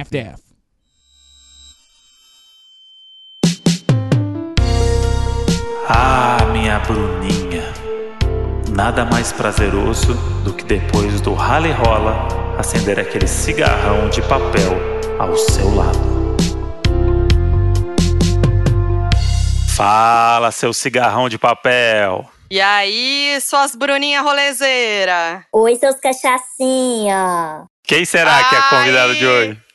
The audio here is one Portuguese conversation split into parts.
half-deaf. Ah, minha Bruninha. Nada mais prazeroso do que depois do rally rola acender aquele cigarrão de papel ao seu lado. Fala, seu cigarrão de papel. E aí, suas Bruninha rolezeira? Oi, seus cachacinha. Quem será que é a convidada de hoje?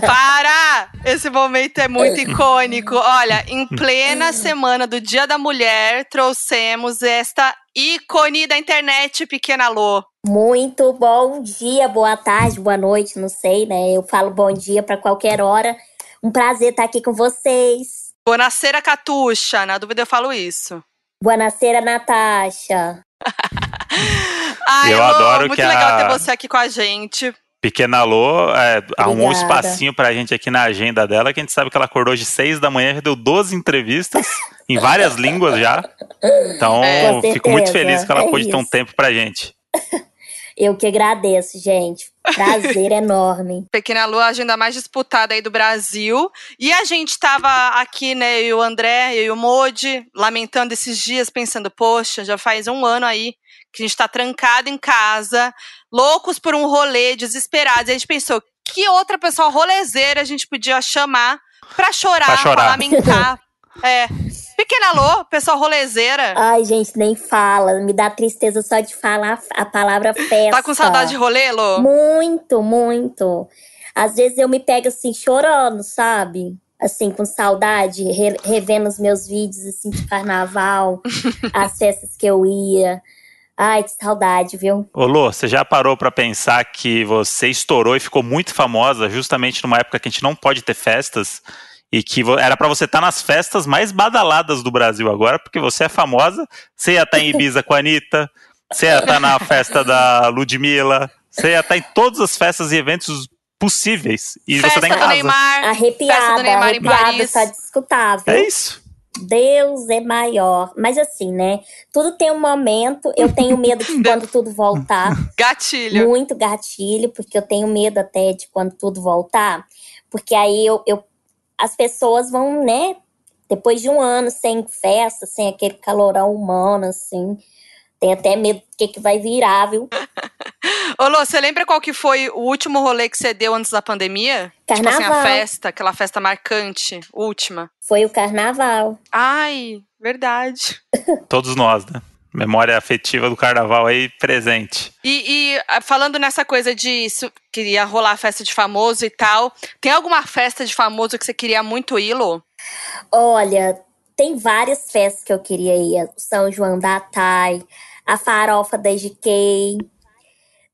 Para! Esse momento é muito icônico. Olha, em plena semana do Dia da Mulher, trouxemos esta ícone da internet, Pequena Lô. Muito bom dia, boa tarde, boa noite, não sei, né? Eu falo bom dia para qualquer hora. Um prazer estar aqui com vocês. Bonacera Catuxa, na dúvida eu falo isso. Buonasera, Natasha. Ai, Eu Lô, adoro muito que legal a- ter você aqui com a gente. Pequena Lô é, arrumou um espacinho pra gente aqui na agenda dela, que a gente sabe que ela acordou de seis da manhã, já deu 12 entrevistas em várias línguas já. Então, É. Fico muito feliz que ela é pôde ter um tempo pra gente. Eu que agradeço, gente. Prazer enorme. Pequena Lua, a agenda mais disputada aí do Brasil. E a gente tava aqui, né, eu e o André, eu e o Modi, lamentando esses dias, pensando, poxa, já faz um ano aí que a gente tá trancado em casa, loucos por um rolê, desesperados. E a gente pensou, que outra pessoa rolezeira a gente podia chamar pra chorar, Pra chorar. pra lamentar. é. Pequena Lô, pessoa rolezeira. Ai, gente, nem fala. Me dá tristeza só de falar a palavra festa. Tá com saudade de rolê, Lô? Muito, muito. Às vezes eu me pego assim, chorando, sabe? Assim, com saudade, re- revendo os meus vídeos assim, de carnaval, as festas que eu ia. Ai, que saudade, viu? Ô Lô, você já parou pra pensar que você estourou e ficou muito famosa justamente numa época que a gente não pode ter festas e que era pra você estar nas festas mais badaladas do Brasil agora, porque você é famosa, você ia estar em Ibiza com a Anitta, você ia estar na festa da Ludmilla, você ia estar em todas as festas e eventos possíveis e você Festa tá em do casa. Neymar. Festa Arrepiada, do Neymar em Paris. só de escutar, viu? É isso. Deus é maior. Mas assim, né? Tudo tem um momento. Eu tenho medo de quando tudo voltar. Gatilho. muito gatilho, porque eu tenho medo até de quando tudo voltar. Porque aí eu, eu- as pessoas vão, né? Depois de um ano sem festa, sem aquele calorão humano, assim. Tem até medo do que, que vai virar, viu? Ô, Lô, você lembra qual que foi o último rolê que você deu antes da pandemia? Tipo assim, a Carnaval. festa, aquela festa marcante, última. Foi o carnaval. Ai, verdade. Todos nós, né? Memória afetiva do carnaval aí presente. E, e, ah, falando nessa coisa de que ia rolar festa de famoso e tal, tem alguma festa de famoso que você queria muito ir, Lô? Olha, tem várias festas que eu queria ir. O São João da Thay, a farofa da GK.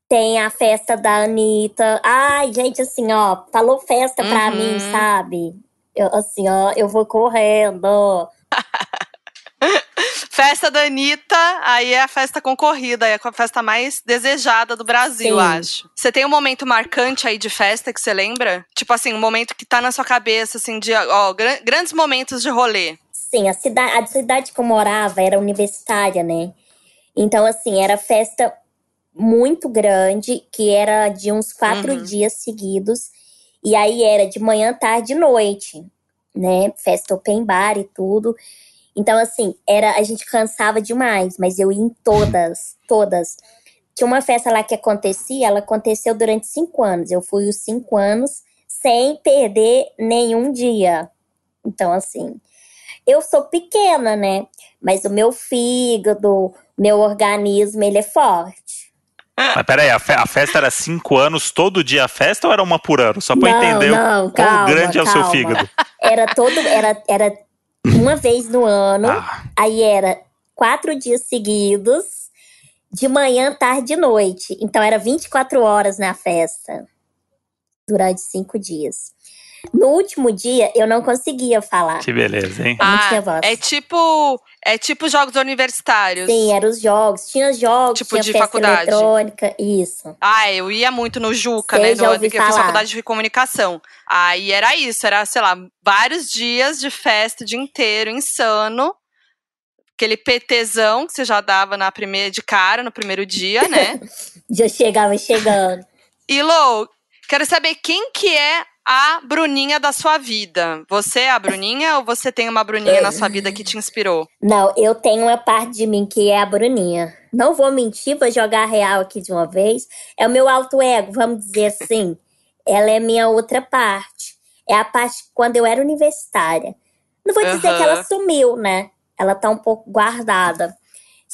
Tem a festa da Anitta. Ai, gente, assim, ó, falou festa pra Uhum. mim, sabe? Eu, assim, ó, eu vou correndo. Festa da Anitta, aí é a festa concorrida, é a festa mais desejada do Brasil, Sim. acho. Você tem um momento marcante aí de festa que você lembra? Tipo assim, um momento que tá na sua cabeça, assim, de ó, gran- grandes momentos de rolê. Sim, a cidade, a cidade que eu morava era universitária, né? Então, assim, era festa muito grande, que era de uns quatro Uhum. dias seguidos. E aí era de manhã, tarde e noite, né? Festa open bar e tudo. Então, assim, era a gente cansava demais, mas eu ia em todas, todas. Tinha uma festa lá que acontecia, ela aconteceu durante cinco anos. Eu fui os cinco anos sem perder nenhum dia. Então, assim, eu sou pequena, né? Mas o meu fígado, meu organismo, ele é forte. Mas peraí, a, fe- a festa era cinco anos, todo dia a festa ou era uma por ano? Só pra Não, entender o não, quão calma, grande é o seu calma. fígado. Era todo, era, era uma vez no ano, Ah, aí era quatro dias seguidos, de manhã, tarde e noite. Então era 24 horas na festa, durante cinco dias. No último dia, eu não conseguia falar. que beleza, hein? Eu não tinha voz. é tipo, é tipo jogos universitários. Sim, eram os jogos. Tinha jogos, Tipo tinha de festa faculdade. eletrônica, isso. Ah, eu ia muito no Juca, Sei, né? já No, ouvi que eu fiz falar. faculdade de comunicação. Aí era isso, era, sei lá, vários dias de festa o dia inteiro, insano. Aquele PTzão que você já dava na primeira de cara, no primeiro dia, né? Já chegava chegando. E Lou, Quero saber quem que é a Bruninha da sua vida. Você é a Bruninha ou você tem uma Bruninha na sua vida que te inspirou? Não, eu tenho uma parte de mim que é a Bruninha. Não vou mentir, vou jogar real aqui de uma vez. É o meu alto ego, vamos dizer assim. Ela é minha outra parte. É a parte quando eu era universitária. Não vou dizer uhum. que ela sumiu, né? Ela tá um pouco guardada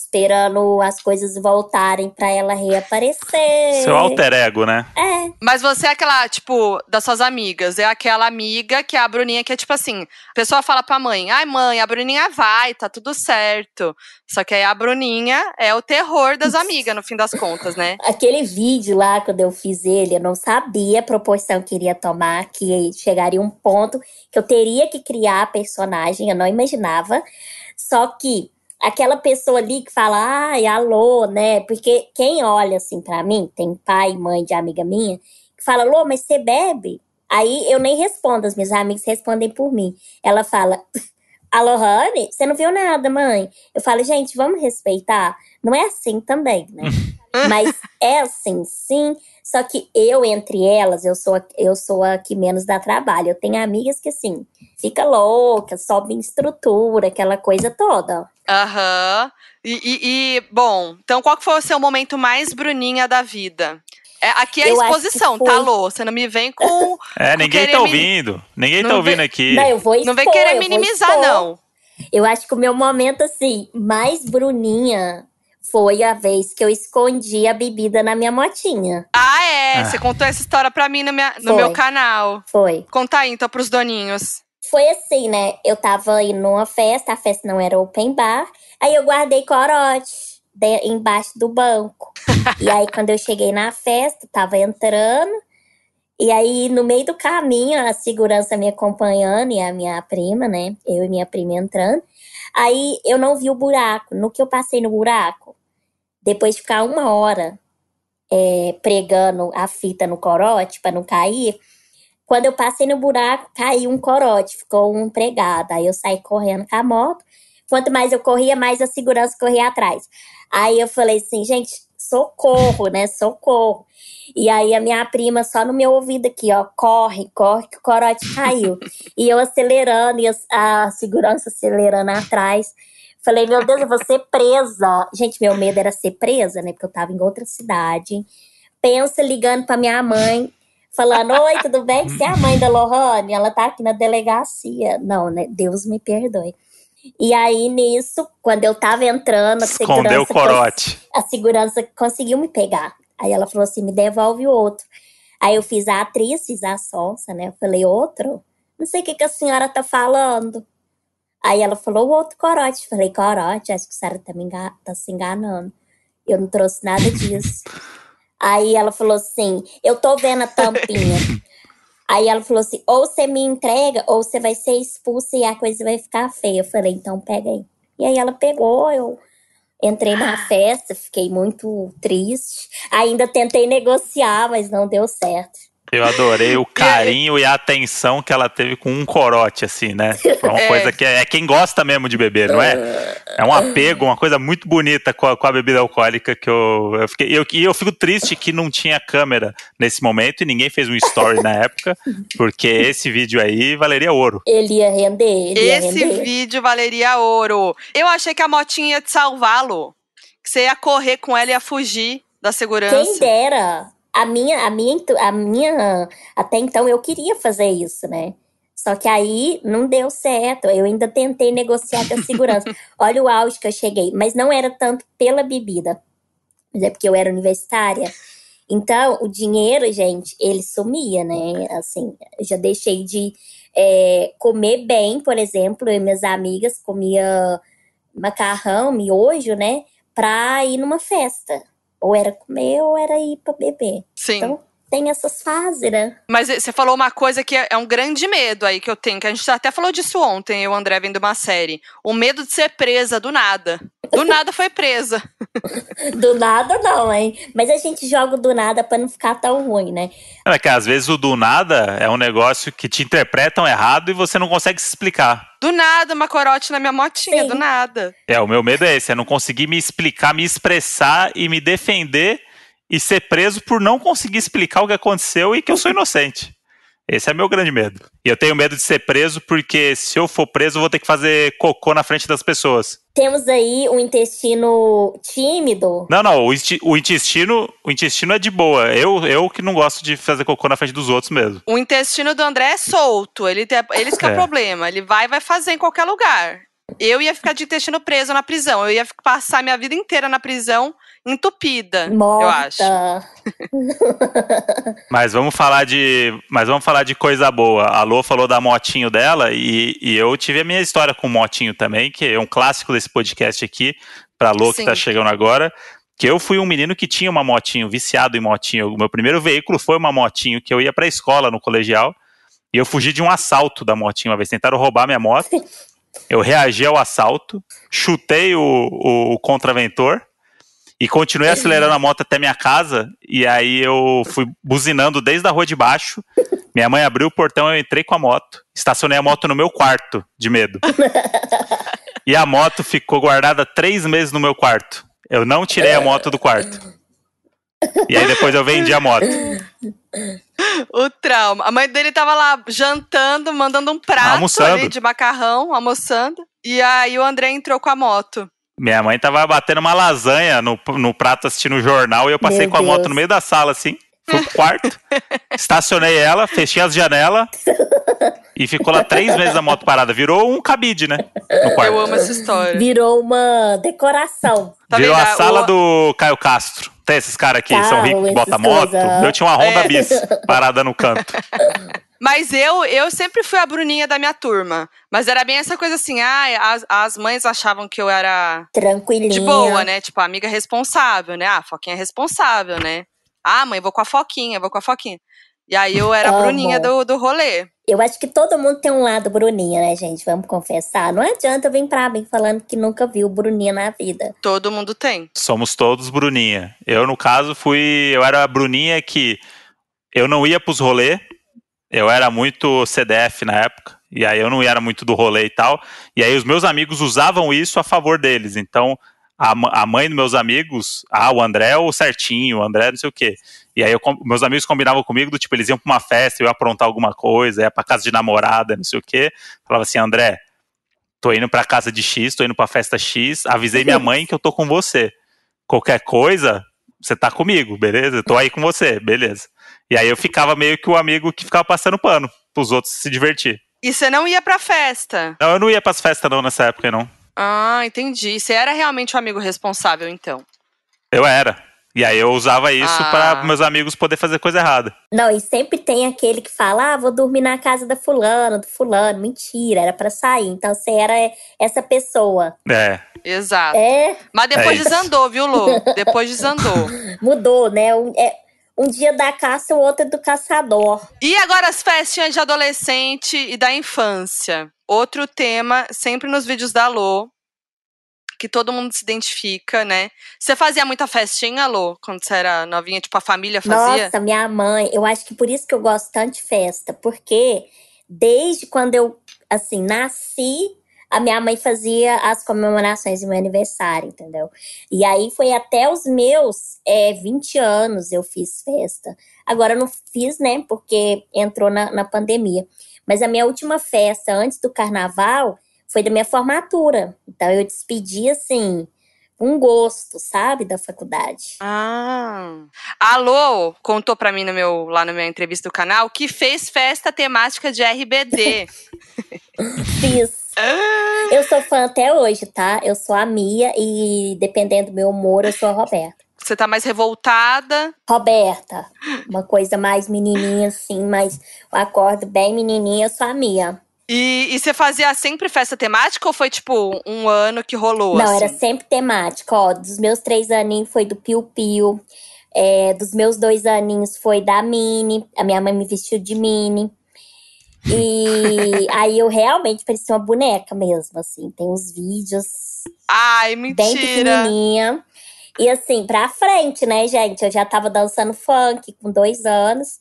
esperando as coisas voltarem para ela reaparecer. Seu alter ego, né? É. Mas você é aquela, tipo, das suas amigas, é aquela amiga que é a Bruninha que é tipo assim, a pessoa fala pra mãe, ai mãe, a Bruninha vai, tá tudo certo. Só que aí a Bruninha é o terror das amigas, no fim das contas, né? Aquele vídeo lá, quando eu fiz ele, eu não sabia a proporção que iria tomar, que chegaria um ponto que eu teria que criar a personagem, eu não imaginava. Só que aquela pessoa ali que fala, ai, alô, né? Porque quem olha assim para mim, tem pai, mãe de amiga minha, que fala, alô, mas você bebe? Aí eu nem respondo, as minhas amigas respondem por mim. Ela fala, alô, Honey, você não viu nada, mãe? Eu falo, gente, vamos respeitar. Não é assim também, né? Mas é assim, sim. Só que eu, entre elas, eu sou, eu sou a que menos dá trabalho. Eu tenho amigas que, assim, fica louca, sobe em estrutura, aquela coisa toda. Aham. Uhum. E, e, e, bom, então qual que foi o seu momento mais bruninha da vida? É, aqui é a exposição, tá, Lô? Você não me vem com. É, com ninguém tá ouvindo. Ninguém não tá ouvindo aqui. Não, eu vou expor, Não vem querer minimizar, não. Eu acho que o meu momento, assim, mais bruninha foi a vez que eu escondi a bebida na minha motinha. Ah, é? Ah. Você contou essa história pra mim no, minha, no meu canal. Foi. Conta aí, então, pros doninhos. Foi assim, né? Eu tava indo numa festa, a festa não era open bar. Aí eu guardei corote de, embaixo do banco. e aí, quando eu cheguei na festa, tava entrando. E aí, no meio do caminho, a segurança me acompanhando e a minha prima, né? Eu e minha prima entrando. Aí eu não vi o buraco. No que eu passei no buraco, depois de ficar uma hora é, pregando a fita no corote para não cair, quando eu passei no buraco, caiu um corote, ficou um pregado. Aí eu saí correndo com a moto. Quanto mais eu corria, mais a segurança corria atrás. Aí eu falei assim, gente, socorro, né? Socorro. E aí a minha prima só no meu ouvido aqui, ó, corre, corre, que o corote caiu. e eu acelerando e a, a segurança acelerando atrás. Falei, meu Deus, eu vou ser presa. Gente, meu medo era ser presa, né? Porque eu tava em outra cidade. Pensa ligando pra minha mãe falando: Oi, tudo bem? Você é a mãe da Lohane? Ela tá aqui na delegacia. Não, né? Deus me perdoe. E aí, nisso, quando eu tava entrando, a Escondeu o corote. A segurança conseguiu me pegar. Aí ela falou assim: me devolve o outro. Aí eu fiz a atriz, fiz a sonsa, né? Eu falei, outro? Não sei o que, que a senhora tá falando. Aí ela falou, o outro corote. Eu falei, corote? Acho que a senhora tá, me tá se enganando. Eu não trouxe nada disso. Aí ela falou assim: Eu tô vendo a tampinha. Aí ela falou assim: ou você me entrega, ou você vai ser expulsa e a coisa vai ficar feia. Eu falei: então pega aí. E aí ela pegou, eu entrei na festa, fiquei muito triste. Ainda tentei negociar, mas não deu certo. Eu adorei o carinho e a atenção que ela teve com um corote, assim, né? É uma é. coisa que é, é, quem gosta mesmo de beber, não é? É um apego, uma coisa muito bonita com a, com a bebida alcoólica que eu, eu fiquei. Eu, e eu fico triste que não tinha câmera nesse momento e ninguém fez um story na época, porque esse vídeo aí valeria ouro. Ele ia render. Ele ia esse render. vídeo valeria ouro. Eu achei que a motinha ia te salvá-lo. Que você ia correr com ela e ia fugir da segurança. Quem dera a minha, a minha, a minha, até então eu queria fazer isso, né? Só que aí não deu certo. Eu ainda tentei negociar com a segurança. Olha o auge que eu cheguei. Mas não era tanto pela bebida. Mas é porque eu era universitária. Então, o dinheiro, gente, ele sumia, né? Assim, eu já deixei de é, comer bem, por exemplo. Eu e minhas amigas comia macarrão, miojo, né? Pra ir numa festa. Ou era comer ou era ir pra beber. Sim. Então, tem essas fases, né? Mas você falou uma coisa que é, é um grande medo aí que eu tenho, que a gente até falou disso ontem, eu e o André vendo uma série. O medo de ser presa do nada. Do nada foi presa. do nada não, hein? Mas a gente joga do nada para não ficar tão ruim, né? É que às vezes o do nada é um negócio que te interpretam errado e você não consegue se explicar. Do nada, uma corote na minha motinha, Sim. do nada. É, o meu medo é esse, é não conseguir me explicar, me expressar e me defender e ser preso por não conseguir explicar o que aconteceu e que eu sou inocente. Esse é meu grande medo. E eu tenho medo de ser preso porque se eu for preso eu vou ter que fazer cocô na frente das pessoas. Temos aí um intestino tímido. Não, não, o, o, intestino, o intestino é de boa. Eu, eu que não gosto de fazer cocô na frente dos outros mesmo. O intestino do André é solto, ele tem, eles que é o problema. Ele vai vai fazer em qualquer lugar. Eu ia ficar de intestino preso na prisão. Eu ia passar minha vida inteira na prisão entupida, Morta. eu acho. mas vamos falar de, mas vamos falar de coisa boa. A Lô falou da motinho dela e, e eu tive a minha história com motinho também, que é um clássico desse podcast aqui para Lô que tá chegando agora. Que eu fui um menino que tinha uma motinho, viciado em motinho. O meu primeiro veículo foi uma motinho que eu ia para a escola no colegial. E eu fugi de um assalto da motinha uma vez. Tentaram roubar minha moto. Eu reagi ao assalto, chutei o, o, o contraventor e continuei acelerando a moto até minha casa. E aí eu fui buzinando desde a rua de baixo. Minha mãe abriu o portão, eu entrei com a moto. Estacionei a moto no meu quarto, de medo. E a moto ficou guardada três meses no meu quarto. Eu não tirei a moto do quarto. E aí depois eu vendi a moto. O trauma. A mãe dele tava lá jantando, mandando um prato almoçando. ali de macarrão, almoçando. E aí o André entrou com a moto. Minha mãe tava batendo uma lasanha no, no prato assistindo o jornal e eu passei Meu com a Deus. moto no meio da sala, assim. Fui pro quarto, estacionei ela, fechei as janelas e ficou lá três meses a moto parada. Virou um cabide, né? No quarto. Eu amo essa história. Virou uma decoração. Tá Virou a sala o... do Caio Castro. Tem esses caras que são ricos, que botam moto. Eu tinha uma Honda é. Bis parada no canto. Mas eu, eu sempre fui a Bruninha da minha turma. Mas era bem essa coisa assim, ah, as, as mães achavam que eu era. Tranquilinha. De boa, né? Tipo, amiga responsável, né? Ah, a Foquinha é responsável, né? Ah, mãe, vou com a Foquinha, vou com a Foquinha. E aí eu era a Bruninha do, do rolê. Eu acho que todo mundo tem um lado Bruninha, né, gente? Vamos confessar. Não adianta vir pra mim falando que nunca viu Bruninha na vida. Todo mundo tem. Somos todos Bruninha. Eu, no caso, fui. Eu era a Bruninha que eu não ia pros rolê. Eu era muito CDF na época. E aí eu não era muito do rolê e tal. E aí os meus amigos usavam isso a favor deles. Então, a, a mãe dos meus amigos, ah, o André é o certinho, o André não sei o quê. E aí eu, meus amigos combinavam comigo do tipo, eles iam pra uma festa, eu ia aprontar alguma coisa, ia pra casa de namorada, não sei o quê. Falava assim, André, tô indo pra casa de X, tô indo pra festa X, avisei minha mãe que eu tô com você. Qualquer coisa, você tá comigo, beleza? Eu tô aí com você, beleza. E aí eu ficava meio que o amigo que ficava passando pano pros outros se divertir. E você não ia pra festa? Não, eu não ia pras festas não nessa época, não. Ah, entendi. Você era realmente o um amigo responsável, então? Eu era. E aí eu usava isso ah. para meus amigos poder fazer coisa errada. Não, e sempre tem aquele que fala: "Ah, vou dormir na casa da fulana, do fulano". Mentira, era para sair. Então você era essa pessoa. É. Exato. É. Mas depois é desandou, viu, Lu? Depois desandou. Mudou, né? É, um dia da caça, o outro é do caçador. E agora as festinhas de adolescente e da infância. Outro tema, sempre nos vídeos da Lô, que todo mundo se identifica, né? Você fazia muita festinha, Lô, quando você era novinha? Tipo, a família fazia? Nossa, minha mãe. Eu acho que por isso que eu gosto tanto de festa. Porque desde quando eu, assim, nasci, a minha mãe fazia as comemorações do meu aniversário, entendeu? E aí foi até os meus é, 20 anos eu fiz festa. Agora eu não fiz, né? Porque entrou na, na pandemia. Mas a minha última festa antes do carnaval foi da minha formatura. Então eu despedi assim, um gosto, sabe, da faculdade. Ah. Alô, contou para mim no meu lá na minha entrevista do canal que fez festa temática de RBD. Fiz. Ah. Eu sou fã até hoje, tá? Eu sou a Mia e dependendo do meu humor, eu sou a Roberta. Você tá mais revoltada? Roberta. Uma coisa mais menininha assim, mas o acordo bem menininha, eu sou a Mia. E, e você fazia sempre festa temática ou foi tipo um ano que rolou? Não, assim? era sempre temática. Ó, dos meus três aninhos foi do Piu Piu. É, dos meus dois aninhos foi da Mini. A minha mãe me vestiu de Mini. E aí eu realmente parecia uma boneca mesmo, assim. Tem uns vídeos. Ai, mentira! Bem pequenininha. E assim, pra frente, né, gente? Eu já tava dançando funk com dois anos.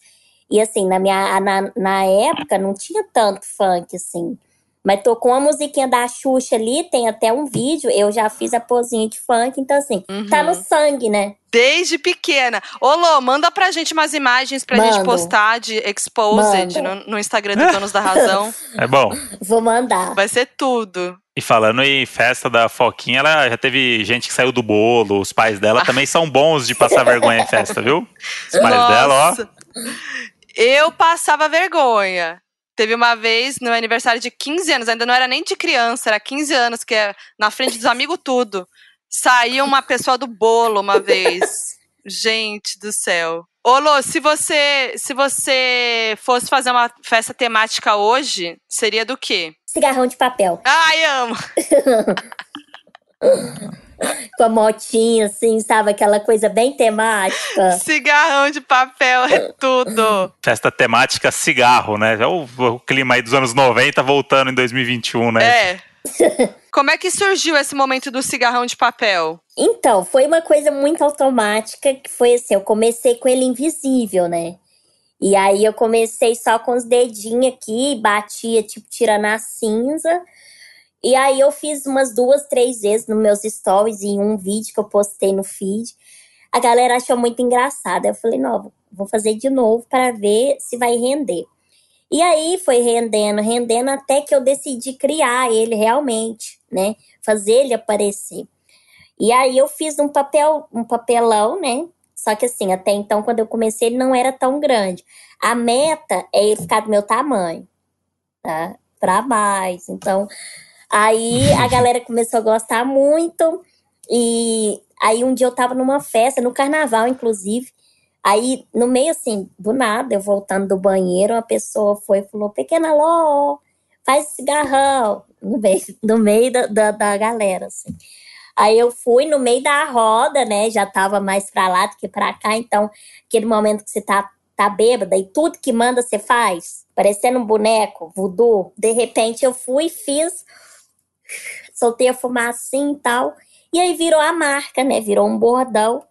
E assim, na minha na, na época não tinha tanto funk assim. Mas tocou uma musiquinha da Xuxa ali, tem até um vídeo, eu já fiz a posinha de funk, então assim, uhum. tá no sangue, né? Desde pequena. Ô, Lô, manda pra gente umas imagens pra Mando. gente postar de Exposed no, no, Instagram do Donos da Razão. É bom. Vou mandar. Vai ser tudo. E falando em festa da Foquinha, ela já teve gente que saiu do bolo, os pais dela também são bons de passar vergonha em festa, viu? Os pais Nossa. dela, ó. Eu passava vergonha. Teve uma vez no aniversário de 15 anos, ainda não era nem de criança, era 15 anos, que é na frente dos amigos tudo. Saiu uma pessoa do bolo uma vez. Gente do céu. Ô, Lô, se você, se você fosse fazer uma festa temática hoje, seria do quê? Cigarrão de papel. Ai, amo! com a motinha, assim, sabe? Aquela coisa bem temática. Cigarrão de papel é tudo. Festa temática cigarro, né? É o, o clima aí dos anos 90 voltando em 2021, né? É. Como é que surgiu esse momento do cigarrão de papel? Então, foi uma coisa muito automática, que foi assim, eu comecei com ele invisível, né? E aí eu comecei só com os dedinhos aqui, batia, tipo, tirando a cinza. E aí eu fiz umas duas, três vezes nos meus stories em um vídeo que eu postei no feed. A galera achou muito engraçado. Eu falei, não, vou fazer de novo para ver se vai render. E aí foi rendendo, rendendo até que eu decidi criar ele realmente, né? Fazer ele aparecer. E aí eu fiz um papel, um papelão, né? Só que assim, até então, quando eu comecei, ele não era tão grande. A meta é ele ficar do meu tamanho, tá? Pra mais. Então, Aí a galera começou a gostar muito. E aí um dia eu tava numa festa, no carnaval, inclusive. Aí, no meio assim, do nada, eu voltando do banheiro, uma pessoa foi e falou: Pequena Ló, faz cigarrão. No meio, no meio da, da, da, galera, assim. Aí eu fui no meio da roda, né? Já tava mais pra lá do que pra cá. Então, aquele momento que você tá, tá bêbada e tudo que manda você faz, parecendo um boneco, voodoo. De repente eu fui e fiz soltei a fumacinha e tal. E aí virou a marca, né? Virou um bordão.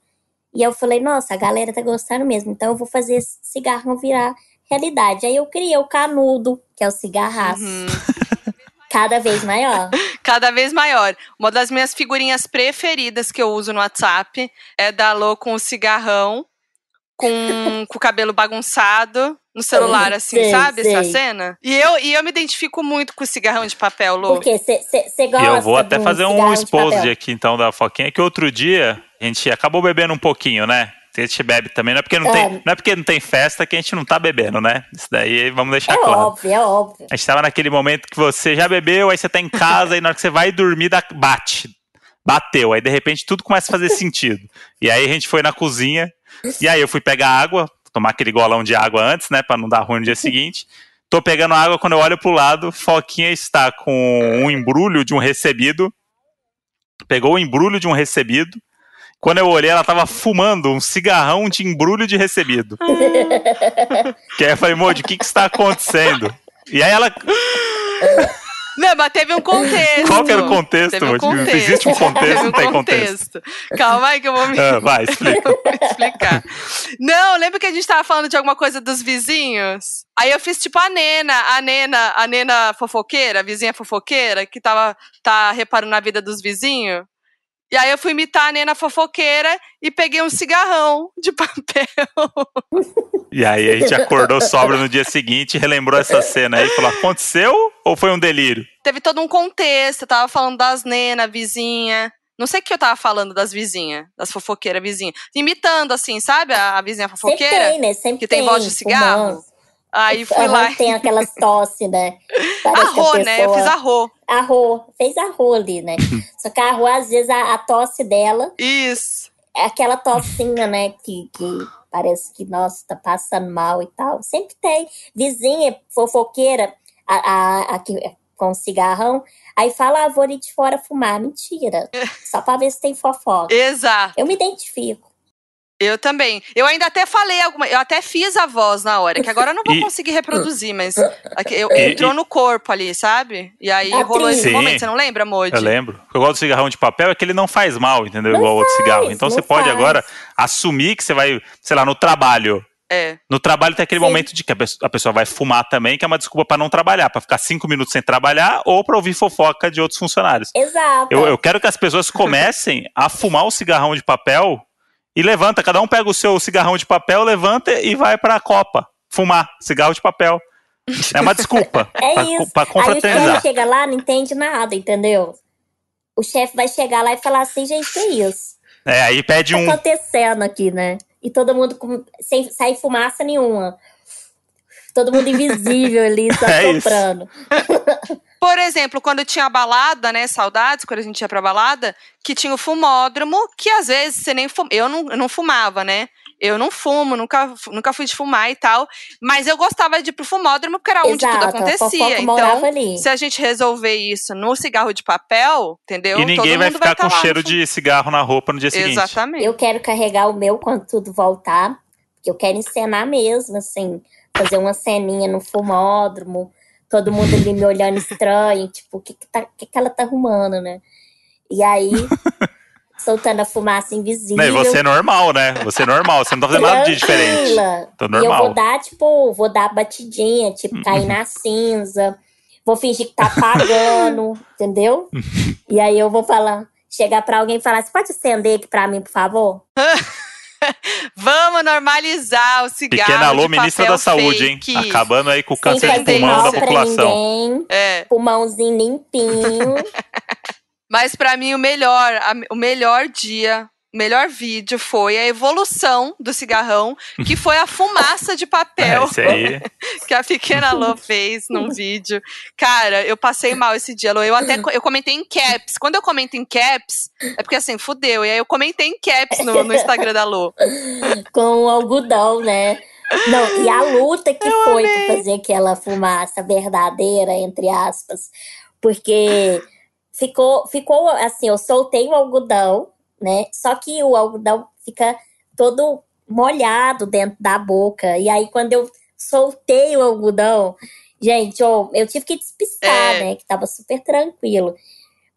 E eu falei, nossa, a galera tá gostando mesmo, então eu vou fazer esse cigarrão virar realidade. Aí eu criei o canudo, que é o cigarraço. Uhum. Cada vez maior. Cada vez maior. Uma das minhas figurinhas preferidas que eu uso no WhatsApp é da Lô com o cigarrão, com, com o cabelo bagunçado, no celular, assim, sei, sabe? Sei. Essa cena. E eu, e eu me identifico muito com o cigarrão de papel, Lu. Por quê? Você gosta? E eu vou até fazer um expose aqui, então, da Foquinha, que outro dia a gente acabou bebendo um pouquinho, né? A gente bebe também, não é porque não, é. tem, não é porque não tem festa que a gente não tá bebendo, né? Isso daí vamos deixar é claro. É óbvio, é óbvio. A gente tava naquele momento que você já bebeu, aí você tá em casa e na hora que você vai dormir, bate. Bateu. Aí de repente tudo começa a fazer sentido. E aí a gente foi na cozinha, e aí eu fui pegar água, tomar aquele golão de água antes, né, para não dar ruim no dia seguinte. Tô pegando água, quando eu olho pro lado, Foquinha está com um embrulho de um recebido. Pegou o embrulho de um recebido. Quando eu olhei, ela tava fumando um cigarrão de embrulho de recebido. que aí eu falei, Moody, o que que está acontecendo? E aí ela... Não, mas teve um contexto. Qual que era o contexto? Um contexto. Existe um contexto, um não tem contexto. contexto. Calma aí que eu vou me ah, vai, explica. explicar. Não, lembra que a gente tava falando de alguma coisa dos vizinhos? Aí eu fiz tipo a Nena, a Nena, a Nena fofoqueira, a vizinha fofoqueira, que tava tá reparando na vida dos vizinhos. E aí eu fui imitar a Nena fofoqueira e peguei um cigarrão de papel. E aí a gente acordou sobra no dia seguinte, relembrou essa cena aí e falou: aconteceu ou foi um delírio? Teve todo um contexto, eu tava falando das Nena, vizinha. Não sei o que eu tava falando das vizinhas, das fofoqueiras vizinhas. Imitando, assim, sabe? A, a vizinha fofoqueira. Sempre tem, né? Sempre que tem, tem voz de cigarro. Aí fui lá. Tem aquelas tosse, né? arro, pessoa... né? Eu fiz arro. Arro. Fez arro ali, né? Só que a arro, às vezes, a, a, tosse dela. Isso. É aquela tossinha, né? Que, que parece que, nossa, tá passando mal e tal. Sempre tem. Vizinha, fofoqueira, a, a, a, com cigarrão. Aí fala, ah, vou ali de fora fumar. Mentira. Só pra ver se tem fofoca. Exato. Eu me identifico. Eu também. Eu ainda até falei alguma. Eu até fiz a voz na hora, que agora eu não vou e... conseguir reproduzir, mas eu, e, entrou e... no corpo ali, sabe? E aí a rolou esse momento. Você não lembra, Modi? Eu lembro. O que eu gosto do cigarrão de papel é que ele não faz mal, entendeu? Não Igual faz, outro cigarro. Então você faz. pode agora assumir que você vai, sei lá, no trabalho. É. No trabalho tem aquele Sim. momento de que a pessoa, vai fumar também, que é uma desculpa pra não trabalhar, pra ficar cinco minutos sem trabalhar ou pra ouvir fofoca de outros funcionários. Exato. Eu, eu quero que as pessoas comecem a fumar o cigarrão de papel e levanta. Cada um pega o seu cigarrão de papel, levanta e vai pra Copa. Fumar cigarro de papel. É uma desculpa É pra, isso. pra Aí o confraternizar. chefe chega lá, não entende nada, entendeu? O chefe vai chegar lá e falar assim, gente, que isso? É, aí pede que um. tá acontecendo aqui, né? E todo mundo com, sem sair fumaça nenhuma. Todo mundo invisível ali, só É isso. Por exemplo, quando tinha balada, né? Saudades, quando a gente ia pra balada, que tinha o fumódromo, que às vezes você nem fuma. Eu não, eu não fumava, né? Eu não fumo, nunca, nunca fui de fumar e tal. Mas eu gostava de ir pro fumódromo, porque era onde tudo Exato, acontecia. Então, ali. se a gente resolver isso no cigarro de papel, entendeu? E ninguém Todo vai mundo ficar tá com cheiro de cigarro na roupa no dia seguinte. Exatamente. Eu quero carregar o meu quando tudo voltar. Porque eu quero encenar mesmo, assim. Fazer uma ceninha no fumódromo. Todo mundo ali me olhando estranho. Tipo, o que, que, tá, que, que ela tá arrumando, né? E aí, soltando a fumaça invisível. E você é normal, né? Você é normal, você não tá fazendo nada de diferente. Tô E eu normal. vou dar, tipo, vou dar batidinha, tipo, cair na cinza. Vou fingir que tá apagando, entendeu? E aí eu vou falar, chegar pra alguém e falar, você pode acender aqui pra mim, por favor? Vamos normalizar o cigarro. Pequena alô, de ministra papel da saúde, hein? fake. Acabando aí com o Sem câncer de pulmão da população. ninguém. É. Pulmãozinho limpinho. Mas pra mim o melhor, a- o melhor dia, melhor vídeo foi a evolução do cigarrão, que foi a fumaça de É, papel aí. que a pequena Lô fez num vídeo. Cara, eu passei mal esse dia, Lô. Eu até eu comentei em caps. Quando eu comento em caps, é porque assim, fudeu. E aí eu comentei em caps no, no Instagram da Lô. com o algodão, né? Não, e a luta que foi pra fazer aquela fumaça verdadeira, entre aspas, porque ficou, ficou assim, eu soltei o algodão, né? Só que o algodão fica todo molhado dentro da boca. E aí, quando eu soltei o algodão, gente, ó, eu tive que despistar, É. né? Que tava super tranquilo.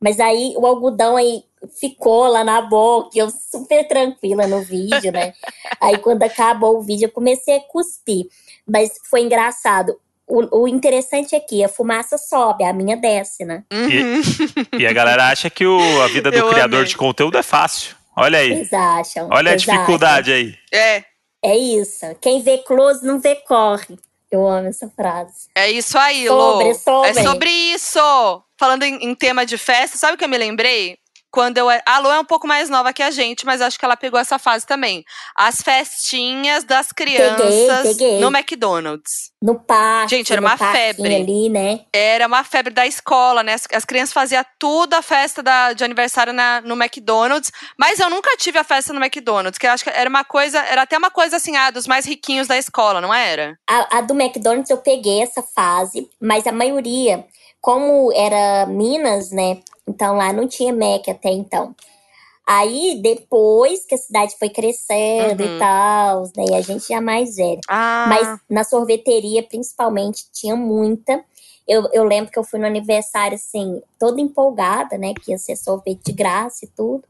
Mas aí o algodão aí ficou lá na boca, e eu super tranquila no vídeo, né? Aí quando acabou o vídeo, eu comecei a cuspir. Mas foi engraçado. O, o interessante é que a fumaça sobe, a minha desce, né? Uhum. E a galera acha que o- a vida do Eu criador amei. de conteúdo é fácil. Olha aí. Eles acham. Olha a eles dificuldade aí. É, acham. É isso. Quem vê close não vê corre. Eu amo essa frase. é isso aí, Lô. Sobre, sobre. É sobre isso. Falando em, em tema de festa, sabe o que eu me lembrei? Quando eu. A Lô é um pouco mais nova que a gente, mas acho que ela pegou essa fase também. As festinhas das crianças peguei. no McDonald's. No parque. Gente, era uma febre. ali, né? Era uma febre da escola, né? As, as crianças faziam tudo a festa da- de aniversário na- no McDonald's, mas eu nunca tive a festa no McDonald's, que eu acho que era uma coisa, era até uma coisa assim, ah, dos mais riquinhos da escola, não era? A, a do McDonald's eu peguei essa fase, mas a maioria, como era Minas, né? Então lá não tinha Mac até então. Aí, depois que a cidade foi crescendo Uhum. e tal, né? E a gente já mais velho. Ah, Mas na sorveteria, principalmente, tinha muita. Eu, eu lembro que eu fui no aniversário, assim, toda empolgada, né? Que ia ser sorvete de graça e tudo.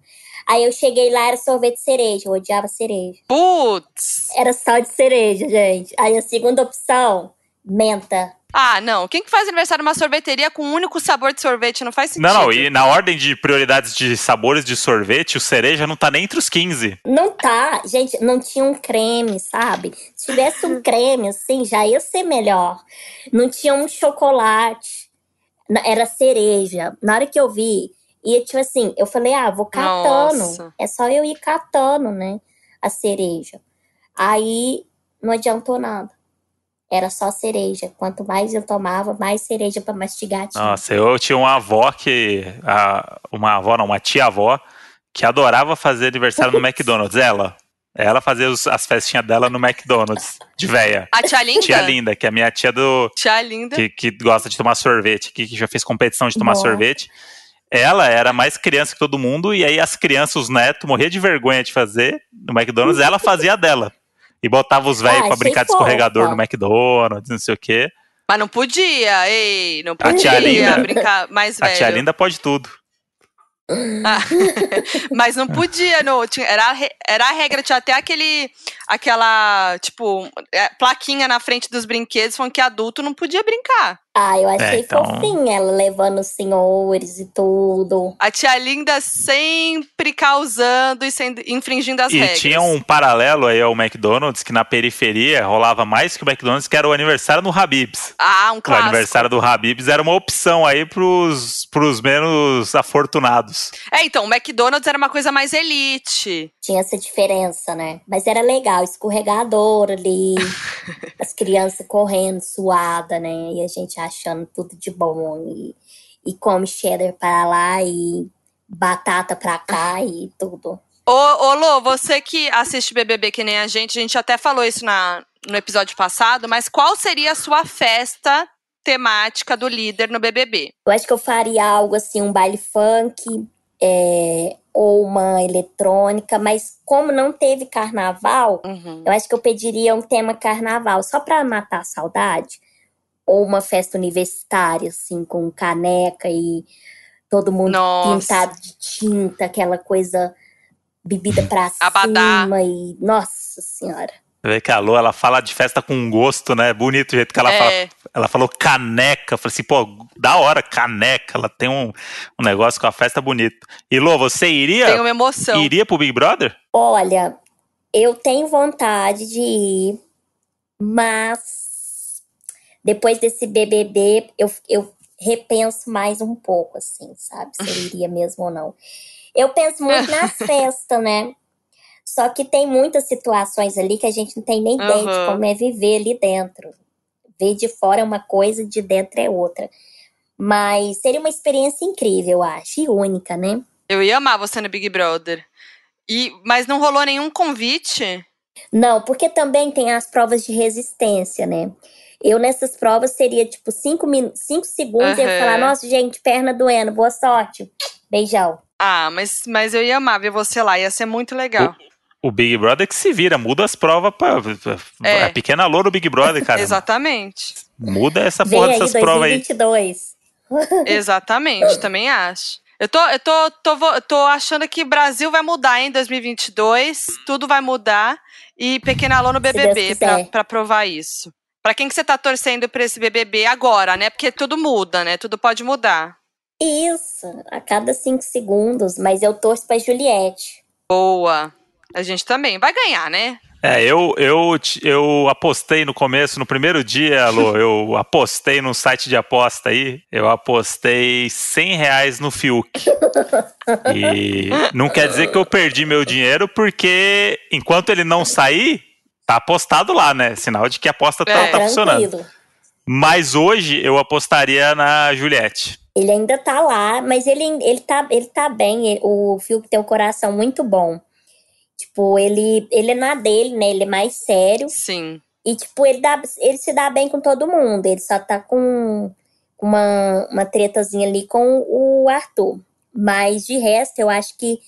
Aí eu cheguei lá, era sorvete de cereja. Eu odiava cereja. putz! Era só de cereja, gente. Aí a segunda opção, menta. Ah, não. Quem que faz aniversário numa sorveteria com um único sabor de sorvete? Não faz sentido. Não, não, e na ordem de prioridades de sabores de sorvete, o cereja não tá nem entre os 15. Não tá, gente, não tinha um creme, sabe? Se tivesse um creme, assim, já ia ser melhor. Não tinha um chocolate. Era cereja. Na hora que eu vi, e tipo assim, eu falei, ah, vou catando. Nossa. É só eu ir catando, né? A cereja. Aí não adiantou nada. Era só cereja. Quanto mais eu tomava, mais cereja pra mastigar tinha. Nossa, eu tinha uma avó que. a- uma avó, não, uma tia-avó, que adorava fazer aniversário no McDonald's. Ela. Ela fazia os- as festinhas dela no McDonald's, de véia. A tia Linda? Tia Linda, que é a minha tia do. Tia Linda. Que, que gosta de tomar sorvete, que, que já fez competição de tomar Bom. sorvete. Ela era mais criança que todo mundo, e aí as crianças, os netos, morria de vergonha de fazer no McDonald's, ela fazia a dela. E botava os velhos Ah, pra achei brincar de escorregador no McDonald's, não sei o quê. Mas não podia, ei, não A tia podia Linda- brincar mais A velho. tia Linda pode tudo. Ah, mas não podia, no, tinha, era, a era a regra, tinha até aquele, aquela, tipo, é, plaquinha na frente dos brinquedos falando que adulto não podia brincar. Ah, eu achei então- fofinha ela levando os senhores e tudo. A tia Linda sempre causando e sendo, infringindo as E regras. tinha um paralelo aí ao McDonald's, que na periferia rolava mais que o McDonald's, que era o aniversário no Habib's. Ah, um O clássico. aniversário do Habib's era uma opção aí pros, pros menos afortunados. É, então, o McDonald's era uma coisa mais elite. Tinha essa diferença, né? Mas era legal, escorregador ali, as crianças correndo, suada, né? E a gente achando tudo de bom. E, e come cheddar para lá e batata pra cá e tudo. Ô, ô Lô, você que assiste BBB que nem a gente, a gente até falou isso na, no episódio passado, mas qual seria a sua festa temática do líder no BBB? Eu acho que eu faria algo assim, um baile funk, é, ou uma eletrônica, mas como não teve carnaval, Uhum. eu acho que eu pediria um tema carnaval, só pra matar a saudade. Ou uma festa universitária, assim, com caneca e todo mundo Nossa. pintado de tinta, aquela coisa bebida pra Abadá. cima e. Nossa Senhora. Você vê que a Lu, ela fala de festa com gosto, né? Bonito o jeito que ela fala. É, Ela falou caneca. Eu falei assim, pô, da hora, caneca. Ela tem um, um negócio com a festa bonita. E Lu, você iria, tem uma emoção. iria pro Big Brother? Olha, eu tenho vontade de ir, mas depois desse BBB eu, eu repenso mais um pouco, assim, sabe? Se eu iria mesmo ou não. Eu penso muito nas festas, né? Só que tem muitas situações ali que a gente não tem nem ideia de como é viver ali dentro. Ver de fora é uma coisa, de dentro é outra. Mas seria uma experiência incrível, eu acho, e única, né? Eu ia amar você no Big Brother. E, mas não rolou nenhum convite? Não, porque também tem as provas de resistência, né? Eu nessas provas seria tipo cinco, min cinco segundos e eu falar, nossa, gente, perna doendo, boa sorte. Beijão. Ah, mas, mas eu ia amar ver você lá, ia ser muito legal. O Big Brother que se vira, muda as provas pra. pra- É. A pequena Lô do Big Brother, cara. Exatamente. Muda essa Vem porra aí dessas provas aí. 2022. Exatamente, também acho. Eu tô, eu tô, tô, tô achando que o Brasil vai mudar em 2022, tudo vai mudar. E Pequena Alô no BBB pra provar isso. Pra quem que você tá torcendo pra esse BBB agora, né? Porque tudo muda, né? Tudo pode mudar. Isso, a cada cinco segundos, mas eu torço pra Juliette. Boa. A gente também. Vai ganhar, né? É, eu, eu, eu apostei no começo, no primeiro dia, Alô, eu apostei num site de aposta aí, eu apostei 100 reais no Fiuk. E não quer dizer que eu perdi meu dinheiro, porque enquanto ele não sair, tá apostado lá, né? Sinal de que a aposta tá, É. tá funcionando. Tranquilo. Mas hoje eu apostaria na Juliette. Ele ainda tá lá, mas ele, ele, tá, ele tá bem. o Fiuk tem um coração muito bom. Tipo, ele, ele é na dele, né? Ele é mais sério. Sim. E, tipo, ele, dá, ele se dá bem com todo mundo. Ele só tá com uma, uma tretazinha ali com o Arthur. Mas, de resto, eu acho que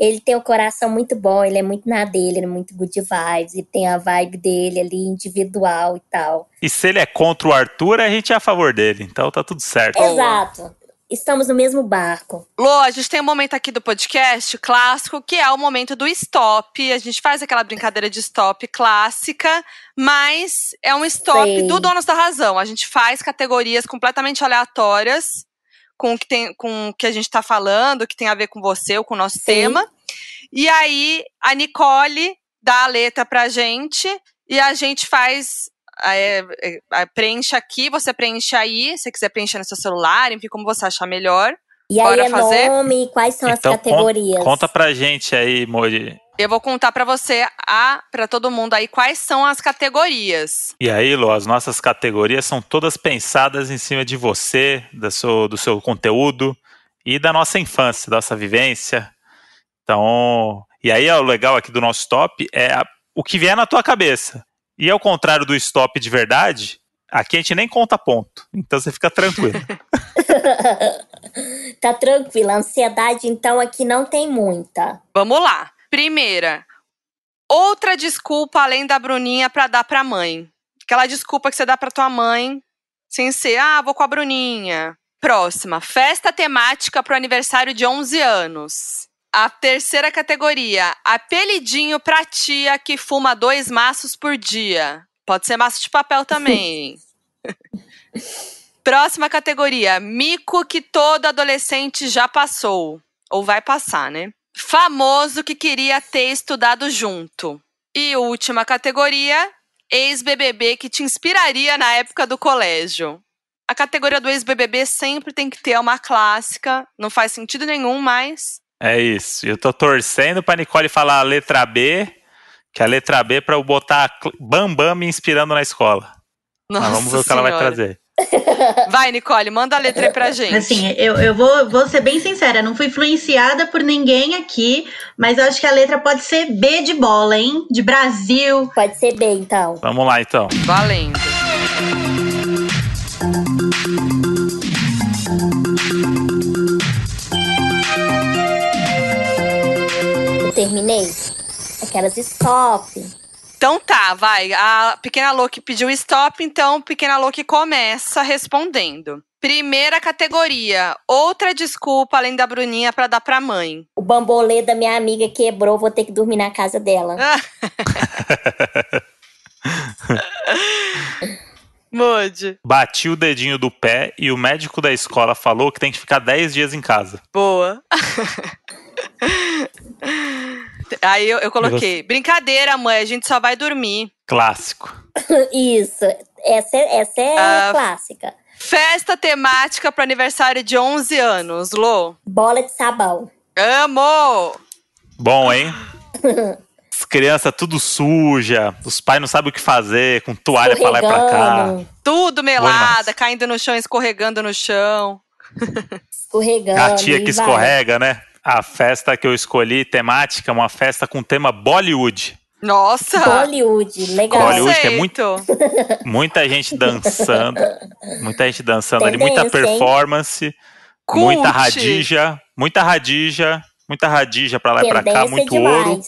ele tem um coração muito bom. Ele é muito na dele, ele é muito good vibes. Ele tem a vibe dele ali, individual e tal. E se ele é contra o Arthur, a gente é a favor dele. Então tá tudo certo. Exato. Estamos no mesmo barco. Lô, a gente tem um momento aqui do podcast clássico, que é o momento do stop. A gente faz aquela brincadeira de stop clássica, mas é um stop Sei. do Donos da Razão. A gente faz categorias completamente aleatórias com o que, tem, com o que a gente tá falando, que tem a ver com você ou com o nosso Sim. tema. E aí, a Nicole dá a letra pra gente e a gente faz. é, é, preenche aqui, você preenche aí, se você quiser preencher no seu celular, enfim, como você achar melhor. E aí Bora é fazer? nome, quais são Então, as categorias? Conta pra gente aí, Mori. Eu vou contar pra você, a, pra todo mundo aí, quais são as categorias. E aí, Lô, as nossas categorias são todas pensadas em cima de você, do seu, do seu conteúdo e da nossa infância, da nossa vivência. Então, e aí o legal aqui do nosso stop é a- o que vier na tua cabeça. E ao contrário do stop de verdade, aqui a gente nem conta ponto. Então você fica tranquilo. tá tranquila. Ansiedade, então, aqui não tem muita. Vamos lá. Primeira, outra desculpa além da Bruninha pra dar pra mãe. Aquela desculpa que você dá pra tua mãe, sem ser, ah, vou com a Bruninha. Próxima, festa temática pro aniversário de 11 anos. A terceira categoria, apelidinho pra tia que fuma dois maços por dia. Pode ser maço de papel também. Próxima categoria, mico que todo adolescente já passou. Ou vai passar, né? Famoso que queria ter estudado junto. E última categoria, ex-BBB que te inspiraria na época do colégio. A categoria do ex-BBB sempre tem que ter uma clássica, não faz sentido nenhum, mas. É isso. Eu tô torcendo pra Nicole falar a letra B, que a letra B é pra eu botar Bambam Bam me inspirando na escola. Nossa Mas vamos ver o que senhora. ela vai trazer. Vai, Nicole, manda a letra aí pra gente. Assim, eu, eu vou, vou ser bem sincera, não fui influenciada por ninguém aqui, mas eu acho que a letra pode ser B de bola, hein? De Brasil. Pode ser B, então. Vamos lá, então. Valendo. Eu terminei. Aquelas stop. Então tá, vai. A pequena Loki pediu stop, então pequena Loki começa respondendo. Primeira categoria, outra desculpa além da Bruninha pra dar pra mãe. O bambolê da minha amiga quebrou, vou ter que dormir na casa dela. Mude. Bati o dedinho do pé e o médico da escola falou que tem que ficar 10 dias em casa. Boa. Aí eu, eu coloquei, brincadeira, mãe, a gente só vai dormir. Clássico. Isso. Essa, é- essa é Ah. clássica. Festa temática pro aniversário de 11 anos, Lô. Bola de sabão. Amo! Bom, hein? As crianças tudo suja, os pais não sabem o que fazer, com toalha pra lá e pra cá. Tudo melada, caindo no chão, escorregando no chão. Escorregando. A tia que vai. escorrega, né? A festa que eu escolhi, temática, é uma festa com tema Bollywood. Nossa! Bollywood, legal. Bollywood, que é muito-. Muita gente dançando, muita gente dançando ali, muita hein? performance, Cult. muita radija, muita radija, muita radija pra lá e pra cá, muito demais. ouro.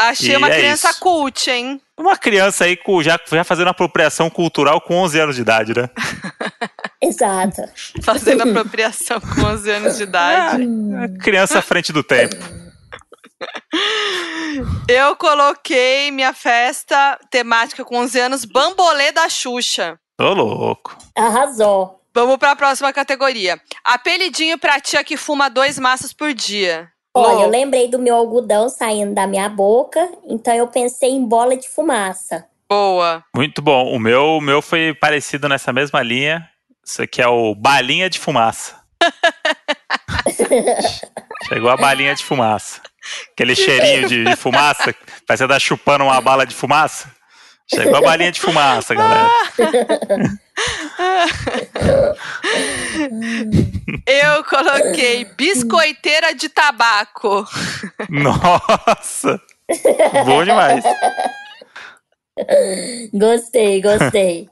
Achei E uma é criança isso. cult, hein? Uma criança aí já, já fazendo apropriação cultural com 11 anos de idade, né? Exato. Fazendo apropriação com 11 anos de idade. É criança à frente do tempo. Eu coloquei minha festa temática com 11 anos, Bambolê da Xuxa. Tô louco. Arrasou. Vamos pra próxima categoria. Apelidinho pra tia que fuma dois maços por dia. Olha, eu lembrei do meu algodão saindo da minha boca, então eu pensei em bola de fumaça. Boa. Muito bom. O meu, o meu foi parecido nessa mesma linha. Isso aqui é o balinha de fumaça. Chegou a balinha de fumaça. Aquele cheirinho de, de fumaça. Parece que tá chupando uma bala de fumaça. Chegou a balinha de fumaça, galera. Eu coloquei biscoiteira de tabaco. Nossa! Bom demais. Gostei, gostei.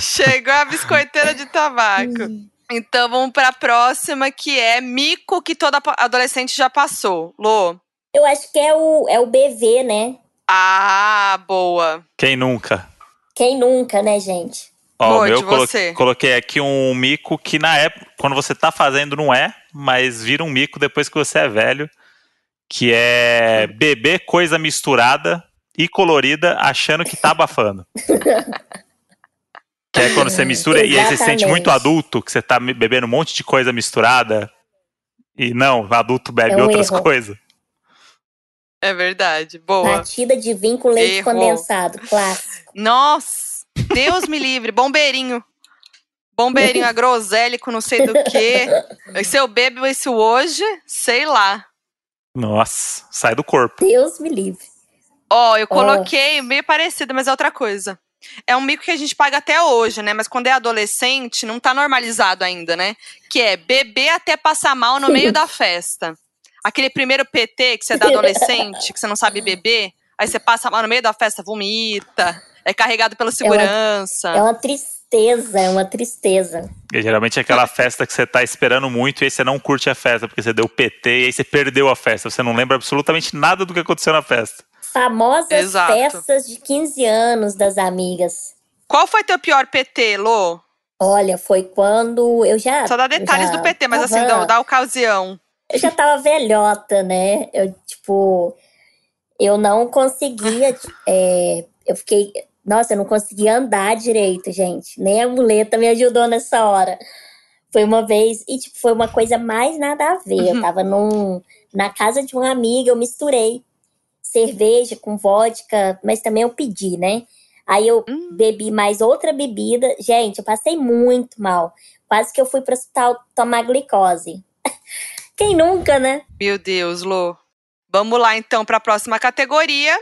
Chegou a biscoiteira de tabaco. Então vamos pra próxima, que é mico que toda adolescente já passou. Lô. eu acho que é o, é o BV, né? Ah, boa. Quem nunca? Quem nunca, né, gente? Ó, meu colo- você. coloquei aqui um mico que na época, quando você tá fazendo, não é, mas vira um mico depois que você é velho, que é beber coisa misturada e colorida achando que tá abafando. que é quando você mistura e aí você se sente muito adulto, que você tá bebendo um monte de coisa misturada. E não, adulto bebe É um outras erro. coisas. É verdade. Boa. Batida de vinho com leite Errou. condensado, clássico. Nossa, Deus me livre. Bombeirinho. Bombeirinho agrosélico, não sei do que. Se eu bebo isso hoje, sei lá. Nossa, sai do corpo. Deus me livre. Ó, eu coloquei meio parecido, mas é outra coisa. É um mico que a gente paga até hoje, né? Mas quando é adolescente, não tá normalizado ainda, né? Que é beber até passar mal no meio da festa. Aquele primeiro PT que você dá adolescente, que você não sabe beber, aí você passa mal no meio da festa, vomita, é carregado pela segurança. É uma tristeza, é uma tristeza. E geralmente é aquela festa que você tá esperando muito e aí você não curte a festa, porque você deu PT e aí você perdeu a festa. Você não lembra absolutamente nada do que aconteceu na festa. Famosas Exato. festas de 15 anos das amigas. Qual foi teu pior PT, Lô? Olha, foi quando eu já. Só dá detalhes já do PT, mas assim, da, da ocasião. Eu já tava velhota, né? Eu, tipo, eu não conseguia. é, eu fiquei. Nossa, eu não conseguia andar direito, gente. Nem a muleta me ajudou nessa hora. Foi uma vez, e tipo, foi uma coisa mais nada a ver. Eu Uhum. tava num, na casa de uma amiga, eu misturei cerveja com vodka, mas também eu pedi, né? Aí eu Hum. bebi mais outra bebida. Gente, eu passei muito mal. Quase que eu fui pro hospital tomar glicose. Quem nunca, né? Meu Deus, Lô. Vamos lá então para a próxima categoria,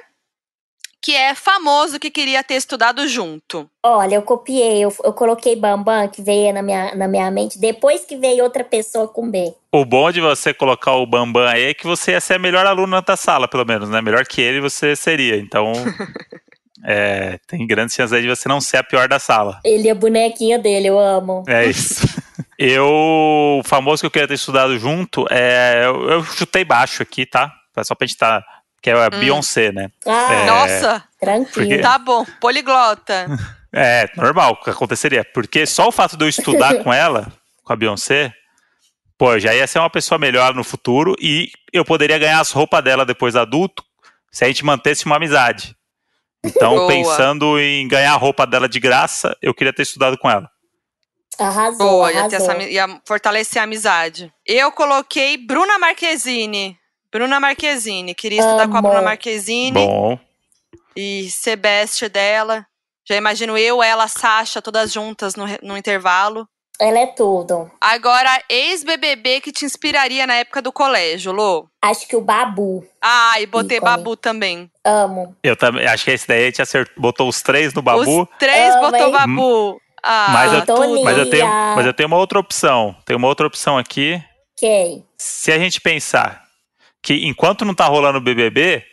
que é famoso que queria ter estudado junto. Olha, eu copiei, eu, eu coloquei Bambam, que veio na minha, na minha mente, depois que veio outra pessoa com B. O bom de você colocar o Bambam aí é que você ia ser a melhor aluna da sala, pelo menos, né? Melhor que ele você seria. Então, é, tem grandes chances aí de você não ser a pior da sala. Ele é a bonequinha dele, eu amo. É isso. Eu, o famoso que eu queria ter estudado junto, é, eu, eu chutei baixo aqui, tá? Só pra gente tá. Que é a Beyoncé, né? Ah, É. Nossa, tranquilo. porque- tá bom. Poliglota. É, normal que aconteceria. Porque só o fato de eu estudar com ela, com a Beyoncé, pô, já ia ser uma pessoa melhor no futuro e eu poderia ganhar as roupas dela depois adulto se a gente mantesse uma amizade. Então, Boa. pensando em ganhar a roupa dela de graça, eu queria ter estudado com ela. Arrasou, Boa, ia, ter arrasou. essa, ami- ia fortalecer a amizade. Eu coloquei Bruna Marquezine. Bruna Marquezine. Queria estudar com a. Bruna Marquezine Bom, e ser best dela. Já imagino eu, ela, a Sasha, todas juntas no, no intervalo. Ela é tudo. Agora, ex-BBB que te inspiraria na época do colégio, Lô. Acho que o Babu, Ah, e botei Ícone. Babu também. amo. eu também acho que esse daí a gente acertou, botou os três no Babu. Os três Amo, botou hein? Babu. Ah, Mas eu- tudo. Mas eu, tenho, mas eu tenho uma outra opção. Tem uma outra opção aqui. Quem? Se a gente pensar que enquanto não tá rolando o BBB,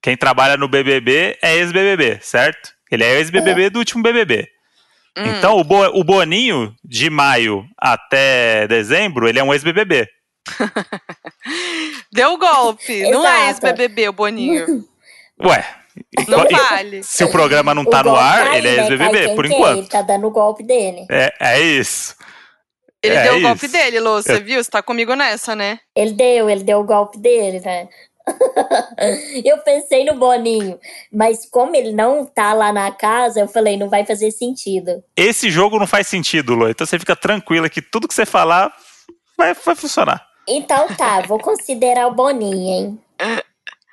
quem trabalha no BBB é ex-BBB, certo? Ele é ex-BBB do último BBB. Hum. Então o, Bo- o Boninho, de maio até dezembro, ele é um ex-BBB. Deu golpe. Não é ex-BBB, o Boninho. Ué, Não vale. se o programa não O tá no golpe ar, aí, ele é né? Ex-BBB, por quer, Ele enquanto. tá dando o golpe dele. É, é isso. Ele É deu o isso. golpe dele, Lô. Você Eu- viu? Você tá comigo nessa, né? Ele deu, ele deu o golpe dele, né? eu pensei no Boninho, mas como ele não tá lá na casa, eu falei, não vai fazer sentido. Esse jogo não faz sentido, Lô. Então você fica tranquila que tudo que você falar vai, vai funcionar. Então tá, vou considerar o Boninho, hein?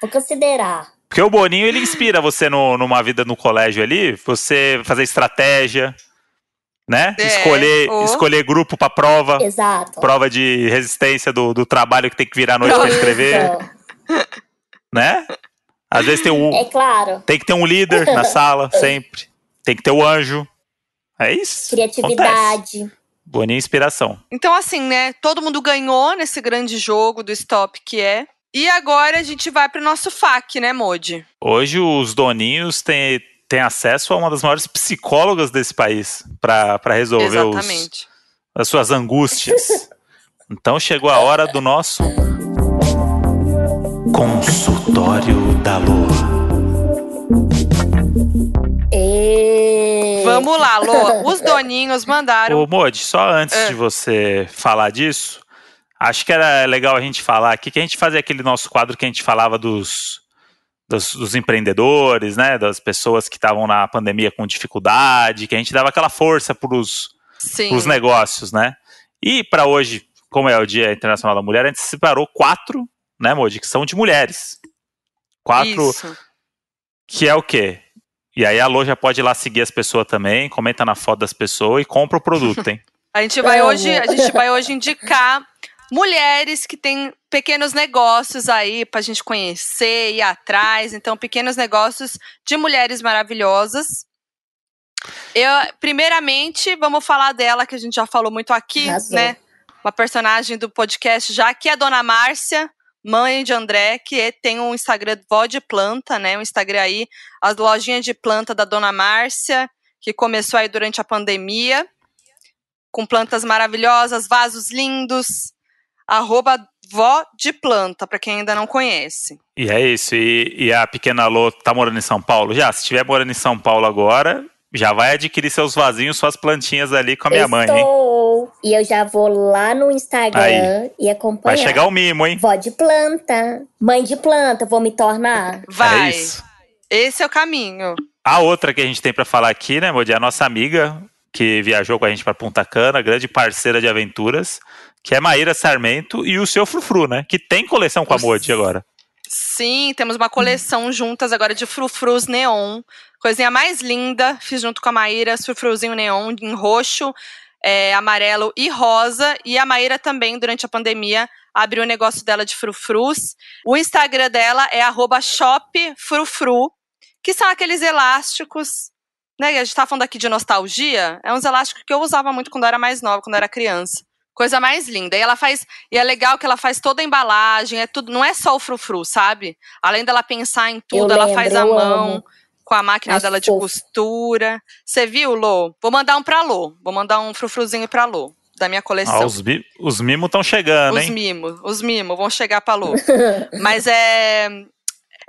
Vou considerar. Porque o Boninho, ele inspira você no- numa vida no colégio ali, você fazer estratégia, né? É, escolher, ou- escolher grupo pra prova, Exato. prova de resistência do, do trabalho que tem que virar à noite pra Isso. escrever, né? Às vezes tem, um, É claro, tem que ter um líder na sala, sempre. Tem que ter o anjo. É isso. Acontece. criatividade. Boninho é inspiração. Então, assim, né? Todo mundo ganhou nesse grande jogo do Stop que é. E agora a gente vai pro nosso FAQ, né, Modi? Hoje os doninhos têm, têm acesso a uma das maiores psicólogas desse país pra pra resolver os, as suas angústias. Então chegou a hora do nosso consultório da lua. E... Vamos lá, Lô. Os doninhos mandaram. Ô Modi, só antes É. de você falar disso, acho que era legal a gente falar aqui que a gente fazia aquele nosso quadro que a gente falava dos dos, dos empreendedores, né, das pessoas que estavam na pandemia com dificuldade, que a gente dava aquela força para os negócios, né? E para hoje, como é o Dia Internacional da Mulher, a gente separou quatro, né, Modi, que são de mulheres. Quatro, Isso. que é o quê? E aí a Lô já pode ir lá seguir as pessoas também, comenta na foto das pessoas e compra o produto, hein? A gente vai hoje, a gente vai hoje indicar mulheres que têm pequenos negócios aí pra gente conhecer, ir atrás. Então, pequenos negócios de mulheres maravilhosas. Eu, primeiramente, vamos falar dela, que a gente já falou muito aqui, Arrasou. né? Uma personagem do podcast já, que é a Dona Márcia, mãe de André, que tem um Instagram Vó de Planta, né? Um Instagram aí, as lojinhas de planta da Dona Márcia, que começou aí durante a pandemia com plantas maravilhosas, vasos lindos. Arroba vó de planta, para quem ainda não conhece. E é isso. E, e a pequena Lô tá morando em São Paulo já? Se estiver morando em São Paulo agora, Já vai adquirir seus vasinhos, suas plantinhas ali com a minha mãe, hein? Estou. E eu já vou lá no Instagram Aí. e acompanhar. Vai chegar o mimo, hein? Vó de planta. Mãe de planta, vou me tornar. Vai. É isso. Esse é o caminho. A outra que a gente tem pra falar aqui, né, Modi, é a nossa amiga que viajou com a gente pra Punta Cana, grande parceira de aventuras, que é Maíra Sarmento e o seu Frufru, né? Que tem coleção com a. Modi agora. Sim, temos uma coleção juntas agora de frufrus neon. Coisinha mais linda. Fiz junto com a Maíra, frufruzinho neon em roxo, é, amarelo e rosa. E a Maíra também, durante a pandemia, abriu o negócio dela de frufrus. O Instagram dela é arroba shopfrufru, que são aqueles elásticos. Né? A gente tá falando aqui de nostalgia. É uns elásticos que eu usava muito quando eu era mais nova, quando eu era criança. Coisa mais linda. E ela faz. E é legal que ela faz toda a embalagem, é tudo. Não é só o frufru, sabe? Além dela pensar em tudo, Eu ela lembro, faz a mão amo. com a máquina Acho dela de fofo. costura. Você viu, Lô? Vou mandar um pra Lô. Vou mandar um frufruzinho pra Lô, da minha coleção. Ah, os, os mimos estão chegando, Os hein? mimos, os mimos vão chegar pra Lu. Mas é.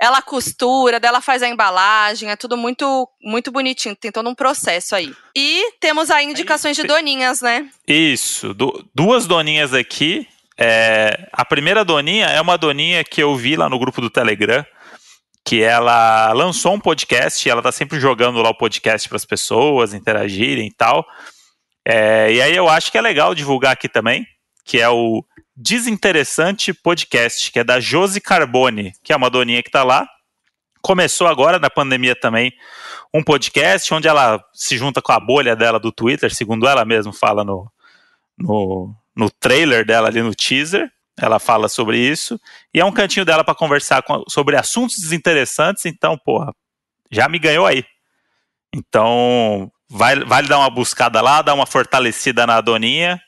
Ela costura, dela faz a embalagem, é tudo muito muito bonitinho, tem todo um processo aí. E temos aí indicações de tem- doninhas, né? Isso, du- duas doninhas aqui. É, a primeira doninha é uma doninha que eu vi lá no grupo do Telegram, que ela lançou um podcast, e ela tá sempre jogando lá o podcast para as pessoas interagirem e tal. É, e aí eu acho que é legal divulgar aqui também, que é o Desinteressante Podcast, que é da Josi Carbone, que é uma doninha que tá lá. Começou agora na pandemia também um podcast onde ela se junta com a bolha dela do Twitter, segundo ela mesma fala no, no, no trailer dela ali no teaser. Ela fala sobre isso. E é um cantinho dela para conversar com- sobre assuntos desinteressantes. Então, porra, já me ganhou aí. Então, vai, vale dar uma buscada lá, dar uma fortalecida na doninha,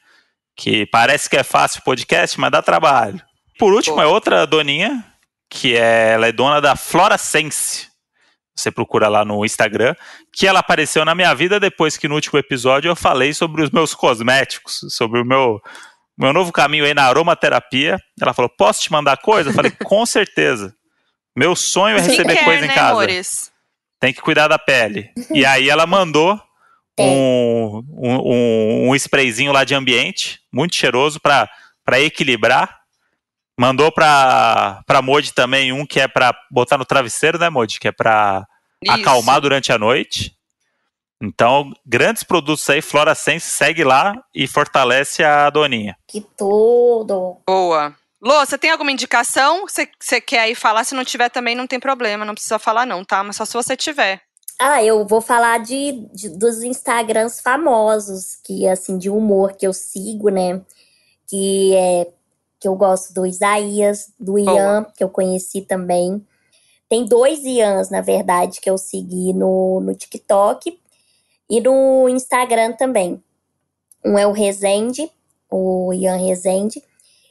que parece que é fácil podcast, mas dá trabalho. Por último, é outra doninha, que é, ela é dona da Flora Sense. Você procura lá no Instagram, que ela apareceu na minha vida depois que no último episódio eu falei sobre os meus cosméticos, sobre o meu, meu novo caminho aí na aromaterapia. Ela falou: Posso te mandar coisa? Eu falei: Com certeza. Meu sonho é receber Skincare, coisa em né, casa amores? tem que cuidar da pele. E aí ela mandou um, um, um, um sprayzinho lá de ambiente, muito cheiroso para equilibrar. Mandou pra, pra Modi também um que é pra botar no travesseiro, né, Modi? Que é pra Isso. acalmar durante a noite. Então, grandes produtos aí, Flora Sense, segue lá e fortalece a doninha. Que tudo. Boa. Lô, você tem alguma indicação? Você você quer aí falar? Se não tiver também, não tem problema. Não precisa falar, não, tá? Mas só se você tiver. Ah, eu vou falar de, de- dos Instagrams famosos, que assim, de humor que eu sigo, né? Que é que eu gosto do Isaías, do Ian, que eu conheci também. Tem dois Ians, na verdade, que eu segui no, no TikTok e no Instagram também. Um é o Rezende, o Ian Rezende,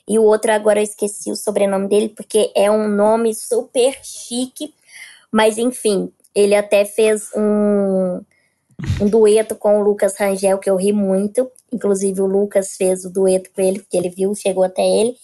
e o outro agora eu esqueci o sobrenome dele, porque é um nome super chique, mas enfim, ele até fez um, um dueto com o Lucas Rangel, que eu ri muito. Inclusive, o Lucas fez o dueto com ele, porque ele viu, chegou até ele.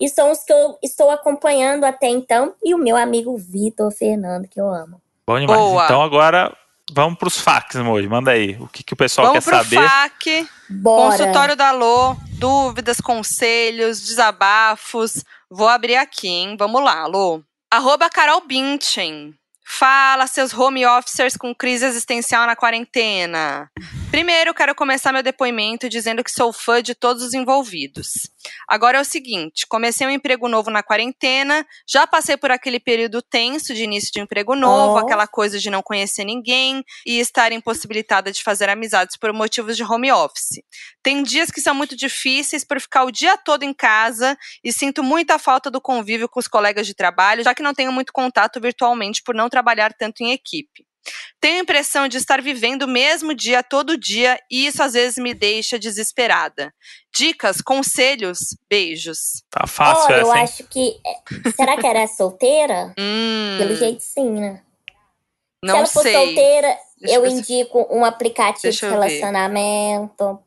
E são os que eu estou acompanhando até então. E o meu amigo Vitor Fernando, que eu amo. Bom demais. Boa. Então agora vamos pros fax, Modi. Manda aí. O que, que o pessoal Vamos quer pro saber? FAQ. Bora! Consultório da Lô, dúvidas, conselhos, desabafos. Vou abrir aqui, hein? Vamos lá, Lô. Arroba Carol Binchen. Fala, seus home officers com crise existencial na quarentena. Primeiro, quero começar meu depoimento dizendo que sou fã de todos os envolvidos. Agora é o seguinte: comecei um emprego novo na quarentena, já passei por aquele período tenso de início de emprego novo, Oh. aquela coisa de não conhecer ninguém e estar impossibilitada de fazer amizades por motivos de home office. Tem dias que são muito difíceis por ficar o dia todo em casa e sinto muita falta do convívio com os colegas de trabalho, já que não tenho muito contato virtualmente por não trabalhar tanto em equipe. Tenho a impressão de estar vivendo o mesmo dia todo dia e isso às vezes me deixa desesperada. Dicas, conselhos, beijos. Tá fácil Olha, eu essa, hein? acho que. é, Será que ela é solteira? Hum, Pelo jeito, sim, né? Se não ela for sei. solteira, Deixa eu se- indico um aplicativo de eu ver. relacionamento.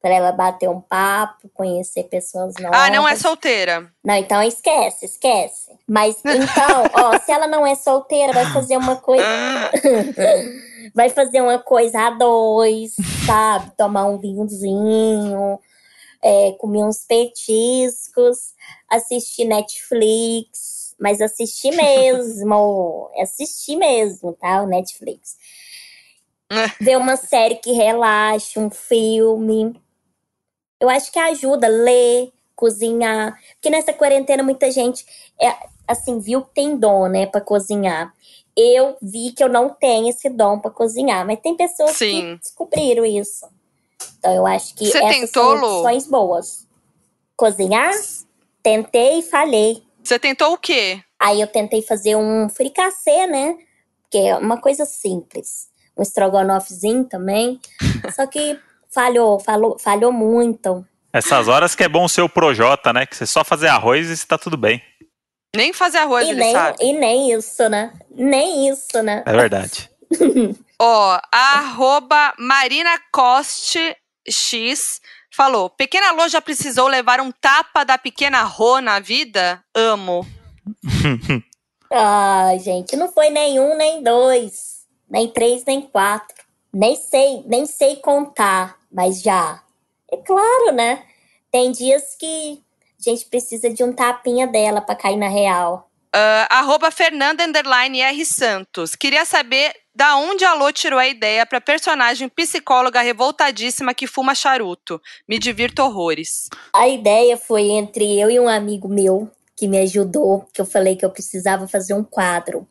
Pra ela bater um papo, conhecer pessoas novas. Ah, não é solteira. Não, então esquece, esquece. Mas então, ó, se ela não é solteira, vai fazer uma coisa. vai fazer uma coisa a dois, sabe? Tomar um vinhozinho, é, comer uns petiscos, assistir Netflix, mas assistir mesmo, assistir mesmo, tá? O Netflix. Ver uma série que relaxe, um filme. Eu acho que ajuda, ler, cozinhar. Porque nessa quarentena muita gente, é, assim, viu que tem dom, né, pra cozinhar. Eu vi que eu não tenho esse dom para cozinhar, mas tem pessoas Sim. que descobriram isso. Então eu acho que Você essas tentou, são opções boas. Cozinhar? Tentei e falhei. Você tentou o quê? Aí eu tentei fazer um fricassê, né? Que é uma coisa simples. Um estrogonofezinho também. Só que falhou, falhou, falhou muito. Essas horas que é bom ser o Projota, né? Que você só fazer arroz e está tudo bem. Nem fazer arroz e ele nem, sabe. E nem isso, né? Nem isso, né? É verdade. Ó, arroba Marina Coste X falou: Pequena Lô já precisou levar um tapa da pequena Rô na vida? Amo. ah, gente, não foi nenhum, nem dois, nem três, nem quatro. Nem sei, nem sei contar, mas já. É claro, né? Tem dias que a gente precisa de um tapinha dela para cair na real. Uh, arroba Fernanda R. Santos. Queria saber da onde a Lô tirou a ideia para personagem psicóloga revoltadíssima que fuma charuto. Me divirto horrores. A ideia foi entre eu e um amigo meu que me ajudou, que eu falei que eu precisava fazer um quadro.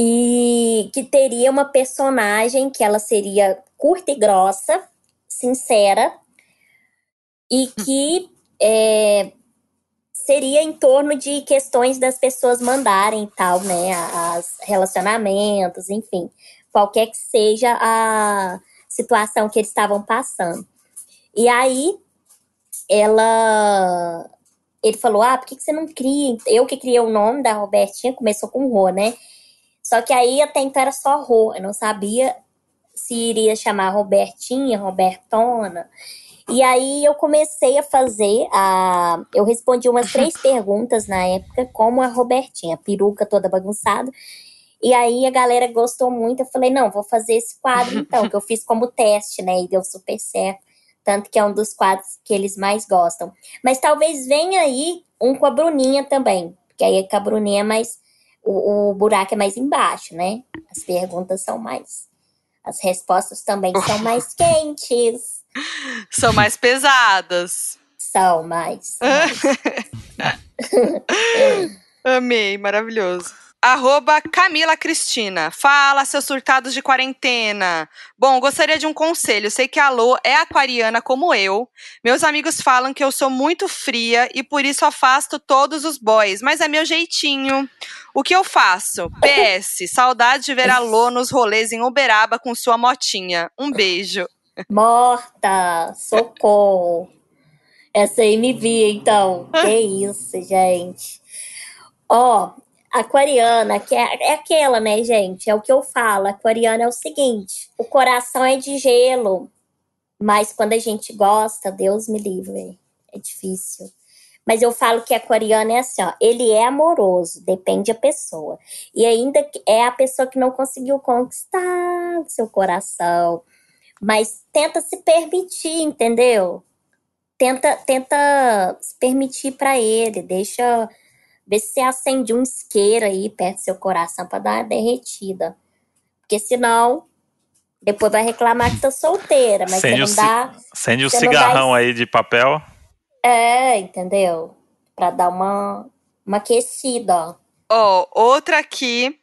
E que teria uma personagem que ela seria curta e grossa, sincera, e que é, seria em torno de questões das pessoas mandarem e tal, né? As relacionamentos, enfim, qualquer que seja a situação que eles estavam passando. E aí, ela. Ele falou: Ah, por que, que você não cria? Eu que criei o nome da Robertinha, começou com Rô, né? Só que aí até então era só Rô, eu não sabia se iria chamar Robertinha, Robertona. E aí eu comecei a fazer a. Eu respondi umas três perguntas na época, como a Robertinha, a peruca toda bagunçada. E aí a galera gostou muito. Eu falei, não, vou fazer esse quadro então, que eu fiz como teste, né? E deu super certo. Tanto que é um dos quadros que eles mais gostam. Mas talvez venha aí um com a Bruninha também. Porque aí com a Bruninha é mais. O, o buraco é mais embaixo, né? As perguntas são mais. As respostas também são mais quentes. São mais pesadas. São mais. Amei, maravilhoso. Arroba Camila Cristina. Fala, seus surtados de quarentena. Bom, gostaria de um conselho. Sei que a Lô é aquariana como eu. Meus amigos falam que eu sou muito fria e por isso afasto todos os boys, mas é meu jeitinho. O que eu faço? PS, saudade de ver a Lô nos rolês em Uberaba com sua motinha. Um beijo. Morta! Socorro! Essa aí me via, então. Que isso, gente. Ó, aquariana, que é, é aquela, né, gente? É o que eu falo. Aquariana é o seguinte: o coração é de gelo, mas quando a gente gosta, Deus me livre. É difícil. Mas eu falo que aquariano é assim, ó, ele é amoroso, depende da pessoa. E ainda é a pessoa que não conseguiu conquistar seu coração, mas tenta se permitir, entendeu? Tenta, tenta se permitir para ele, deixa ver se você acende um isqueiro aí perto do seu coração para dar uma derretida. Porque senão depois vai reclamar que tá solteira, mas acende você não dá. Acende o cigarrão dá... aí de papel. É, entendeu? Para dar uma, uma aquecida, ó. oh, outra aqui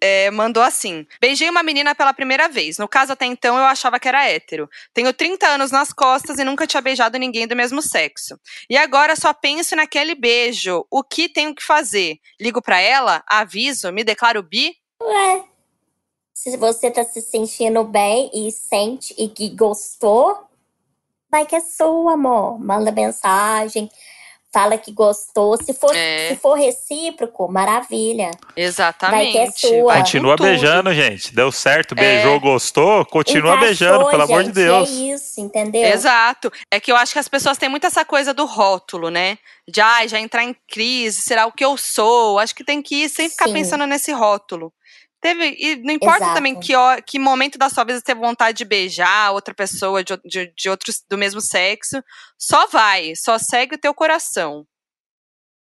é, mandou assim: Beijei uma menina pela primeira vez. No caso, até então, eu achava que era hétero. Tenho 30 anos nas costas e nunca tinha beijado ninguém do mesmo sexo. E agora só penso naquele beijo. O que tenho que fazer? Ligo para ela? Aviso? Me declaro bi? Ué. Se você tá se sentindo bem e sente e que gostou, vai que é sua, amor. Manda mensagem fala que gostou. Se for, é. se for recíproco, maravilha. Exatamente. Vai que é sua. Continua beijando, gente. Deu certo, beijou, é. gostou, continua Encaixou, beijando, pelo gente, amor de Deus. É isso, entendeu? Exato. É que eu acho que as pessoas têm muito essa coisa do rótulo, né? De ah, já entrar em crise, será o que eu sou? Acho que tem que ir sem ficar Sim. pensando nesse rótulo. Teve, e não importa Exato. também que, que momento da sua vida você teve vontade de beijar outra pessoa de, de, de outros do mesmo sexo. Só vai, só segue o teu coração.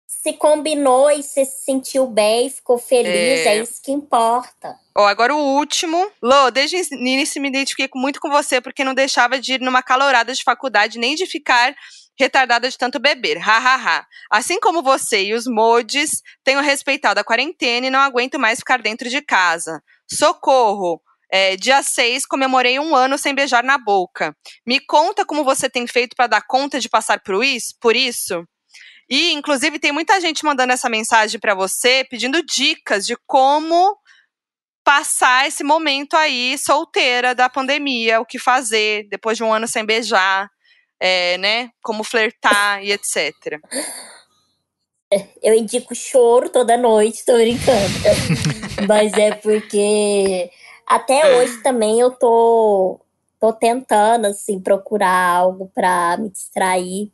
Se combinou e você se sentiu bem, ficou feliz, É. é, isso que importa. Ó, agora o último. Lô, desde o início me identifiquei muito com você, porque não deixava de ir numa calorada de faculdade, nem de ficar retardada de tanto beber. Ha, ha, ha. Assim como você e os mods, tenho respeitado a quarentena e não aguento mais ficar dentro de casa. Socorro! É, dia 6, comemorei um ano sem beijar na boca. Me conta como você tem feito para dar conta de passar por isso? Por isso? E, inclusive, tem muita gente mandando essa mensagem para você, pedindo dicas de como passar esse momento aí solteira da pandemia, o que fazer depois de um ano sem beijar, é, né? Como flertar e etc. Eu indico choro toda noite, tô brincando. Mas é porque até hoje também eu tô, tô tentando, assim, procurar algo pra me distrair.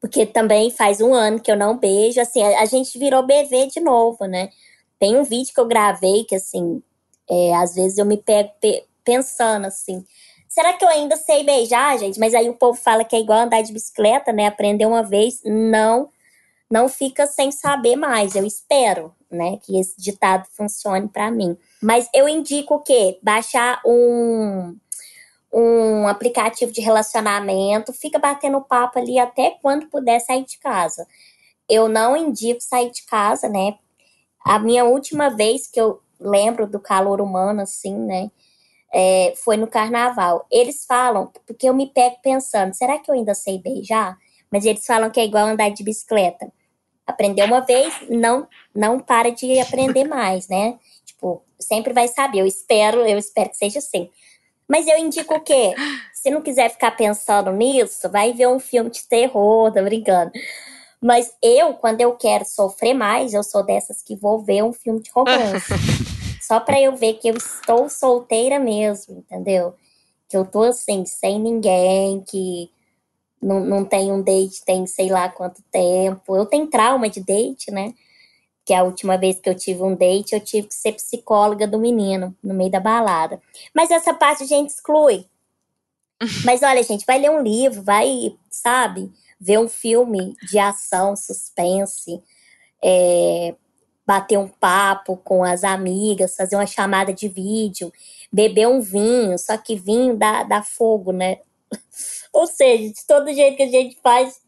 Porque também faz um ano que eu não beijo. Assim, a, a gente virou BV de novo, né? Tem um vídeo que eu gravei que, assim, é, às vezes eu me pego pe- pensando assim. Será que eu ainda sei beijar, gente? Mas aí o povo fala que é igual andar de bicicleta, né? Aprender uma vez, não não fica sem saber mais. Eu espero, né, que esse ditado funcione para mim. Mas eu indico o quê? Baixar um um aplicativo de relacionamento, fica batendo papo ali até quando puder sair de casa. Eu não indico sair de casa, né? A minha última vez que eu lembro do calor humano, assim, né? É, foi no carnaval. Eles falam, porque eu me pego pensando, será que eu ainda sei beijar? Mas eles falam que é igual andar de bicicleta. Aprendeu uma vez, não não para de aprender mais, né? Tipo, sempre vai saber. Eu espero, eu espero que seja assim. Mas eu indico o quê? Se não quiser ficar pensando nisso, vai ver um filme de terror, tô brincando. Mas eu, quando eu quero sofrer mais, eu sou dessas que vou ver um filme de romance. Só pra eu ver que eu estou solteira mesmo, entendeu? Que eu tô assim, sem ninguém, que não, não tem um date, tem sei lá quanto tempo. Eu tenho trauma de date, né? Que a última vez que eu tive um date, eu tive que ser psicóloga do menino, no meio da balada. Mas essa parte a gente exclui. Mas olha, gente, vai ler um livro, vai, sabe, ver um filme de ação, suspense, é, bater um papo com as amigas, fazer uma chamada de vídeo, beber um vinho, só que vinho dá, dá fogo, né? Ou seja, de todo jeito que a gente faz,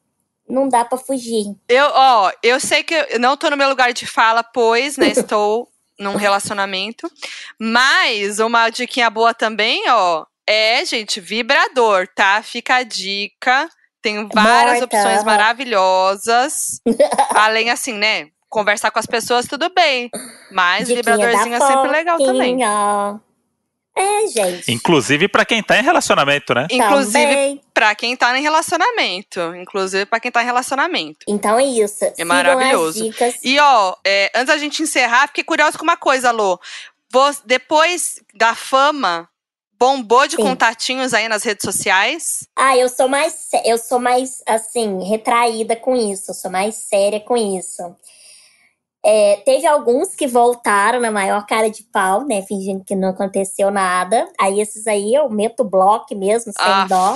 não dá pra fugir. Eu, ó, eu sei que eu não tô no meu lugar de fala, pois, né, estou num relacionamento. Mas uma diquinha boa também, ó, é, gente, vibrador, tá? Fica a dica. Tem várias Morta. opções maravilhosas. Além, assim, né? Conversar com as pessoas, tudo bem. Mas Diquinha vibradorzinho é sempre legal também. É, gente. Inclusive pra quem tá em relacionamento, né? Inclusive, pra quem tá em relacionamento. Inclusive, pra quem tá em relacionamento. Então é isso. Sigam maravilhoso. As dicas. E ó, é, antes da gente encerrar, fiquei curiosa com uma coisa, Lô. Vo- depois da fama, bombou de Sim. contatinhos aí nas redes sociais? Ah, eu sou mais, eu sou mais assim, retraída com isso, eu sou mais séria com isso. É, teve alguns que voltaram na maior cara de pau, né? Fingindo que não aconteceu nada. Aí esses aí eu meto bloco mesmo, sem Aff. dó.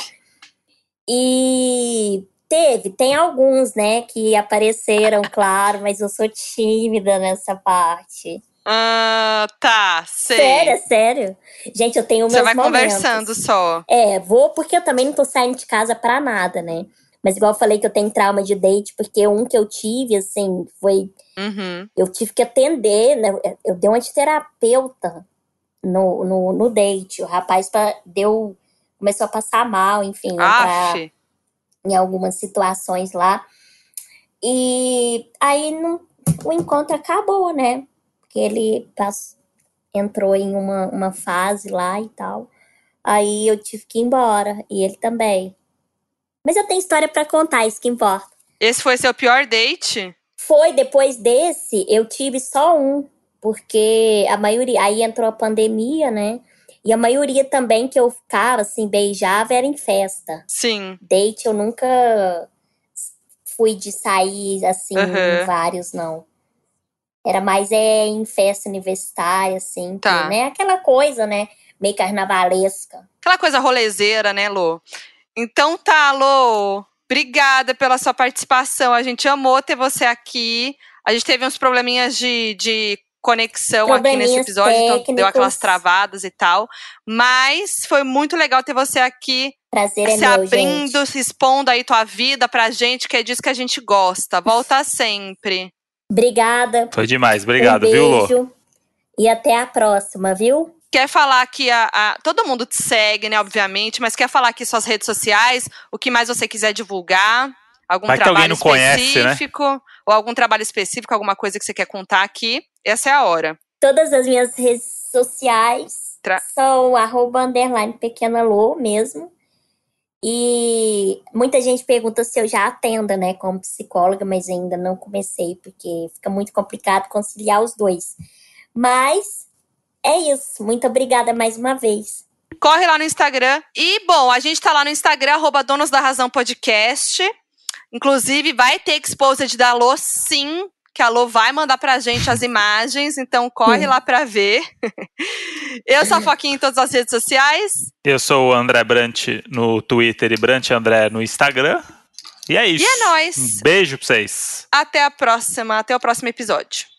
E teve, tem alguns, né, que apareceram, claro, mas eu sou tímida nessa parte. Ah, tá, sei. Sério, sério. Gente, eu tenho Você meus vai momentos. conversando só. É, vou porque eu também não tô saindo de casa pra nada, né? Mas igual eu falei que eu tenho trauma de date, porque um que eu tive, assim, foi. Uhum. Eu tive que atender, né? Eu dei uma de terapeuta no, no, no date. O rapaz pa- deu. Começou a passar mal, enfim, entrar Aff. em algumas situações lá. E aí não- o encontro acabou, né? Porque ele pass- entrou em uma, uma fase lá e tal. Aí eu tive que ir embora. E ele também. Mas eu tenho história pra contar, isso que importa. Esse foi seu pior date? Foi depois desse, eu tive só um. Porque a maioria. Aí entrou a pandemia, né? E a maioria também que eu ficava, assim, beijava era em festa. Sim. Date eu nunca fui de sair, assim, em vários, não. Era mais é, em festa universitária, assim, Tá. que, né? Aquela coisa, né? Meio carnavalesca. Aquela coisa rolezeira, né, Lô? Então tá, Lô. Obrigada pela sua participação. A gente amou ter você aqui. A gente teve uns probleminhas de, de conexão aqui nesse episódio, então deu técnicos. aquelas travadas e tal. Mas foi muito legal ter você aqui Prazer é se meu, abrindo, gente. se expondo aí tua vida pra gente, que é disso que a gente gosta. Volta sempre. Obrigada. Foi demais, obrigado, um viu, Lô? beijo. E até a próxima, viu? Quer falar aqui, a, a- todo mundo te segue, né, obviamente, mas quer falar aqui suas redes sociais, o que mais você quiser divulgar, algum Vai que trabalho não conhece, né? específico, ou algum trabalho específico, alguma coisa que você quer contar aqui, essa é a hora. Todas as minhas redes sociais Tra- são arroba underline pequena Lô mesmo. E muita gente pergunta se eu já atendo, né, como psicóloga, mas ainda não comecei, porque fica muito complicado conciliar os dois. Mas é isso. Muito obrigada mais uma vez. Corre lá no Instagram. E, bom, a gente tá lá no Instagram, arroba Donos da Razão Podcast. Inclusive, vai ter exposed da Lô, sim, que a Lô vai mandar pra gente as imagens, então corre Sim. lá pra ver. Eu sou a Foquinha em todas as redes sociais. Eu sou o André Brant no Twitter e Brant André no Instagram. E é isso. E é nóis. Um beijo pra vocês. Até a próxima, até o próximo episódio.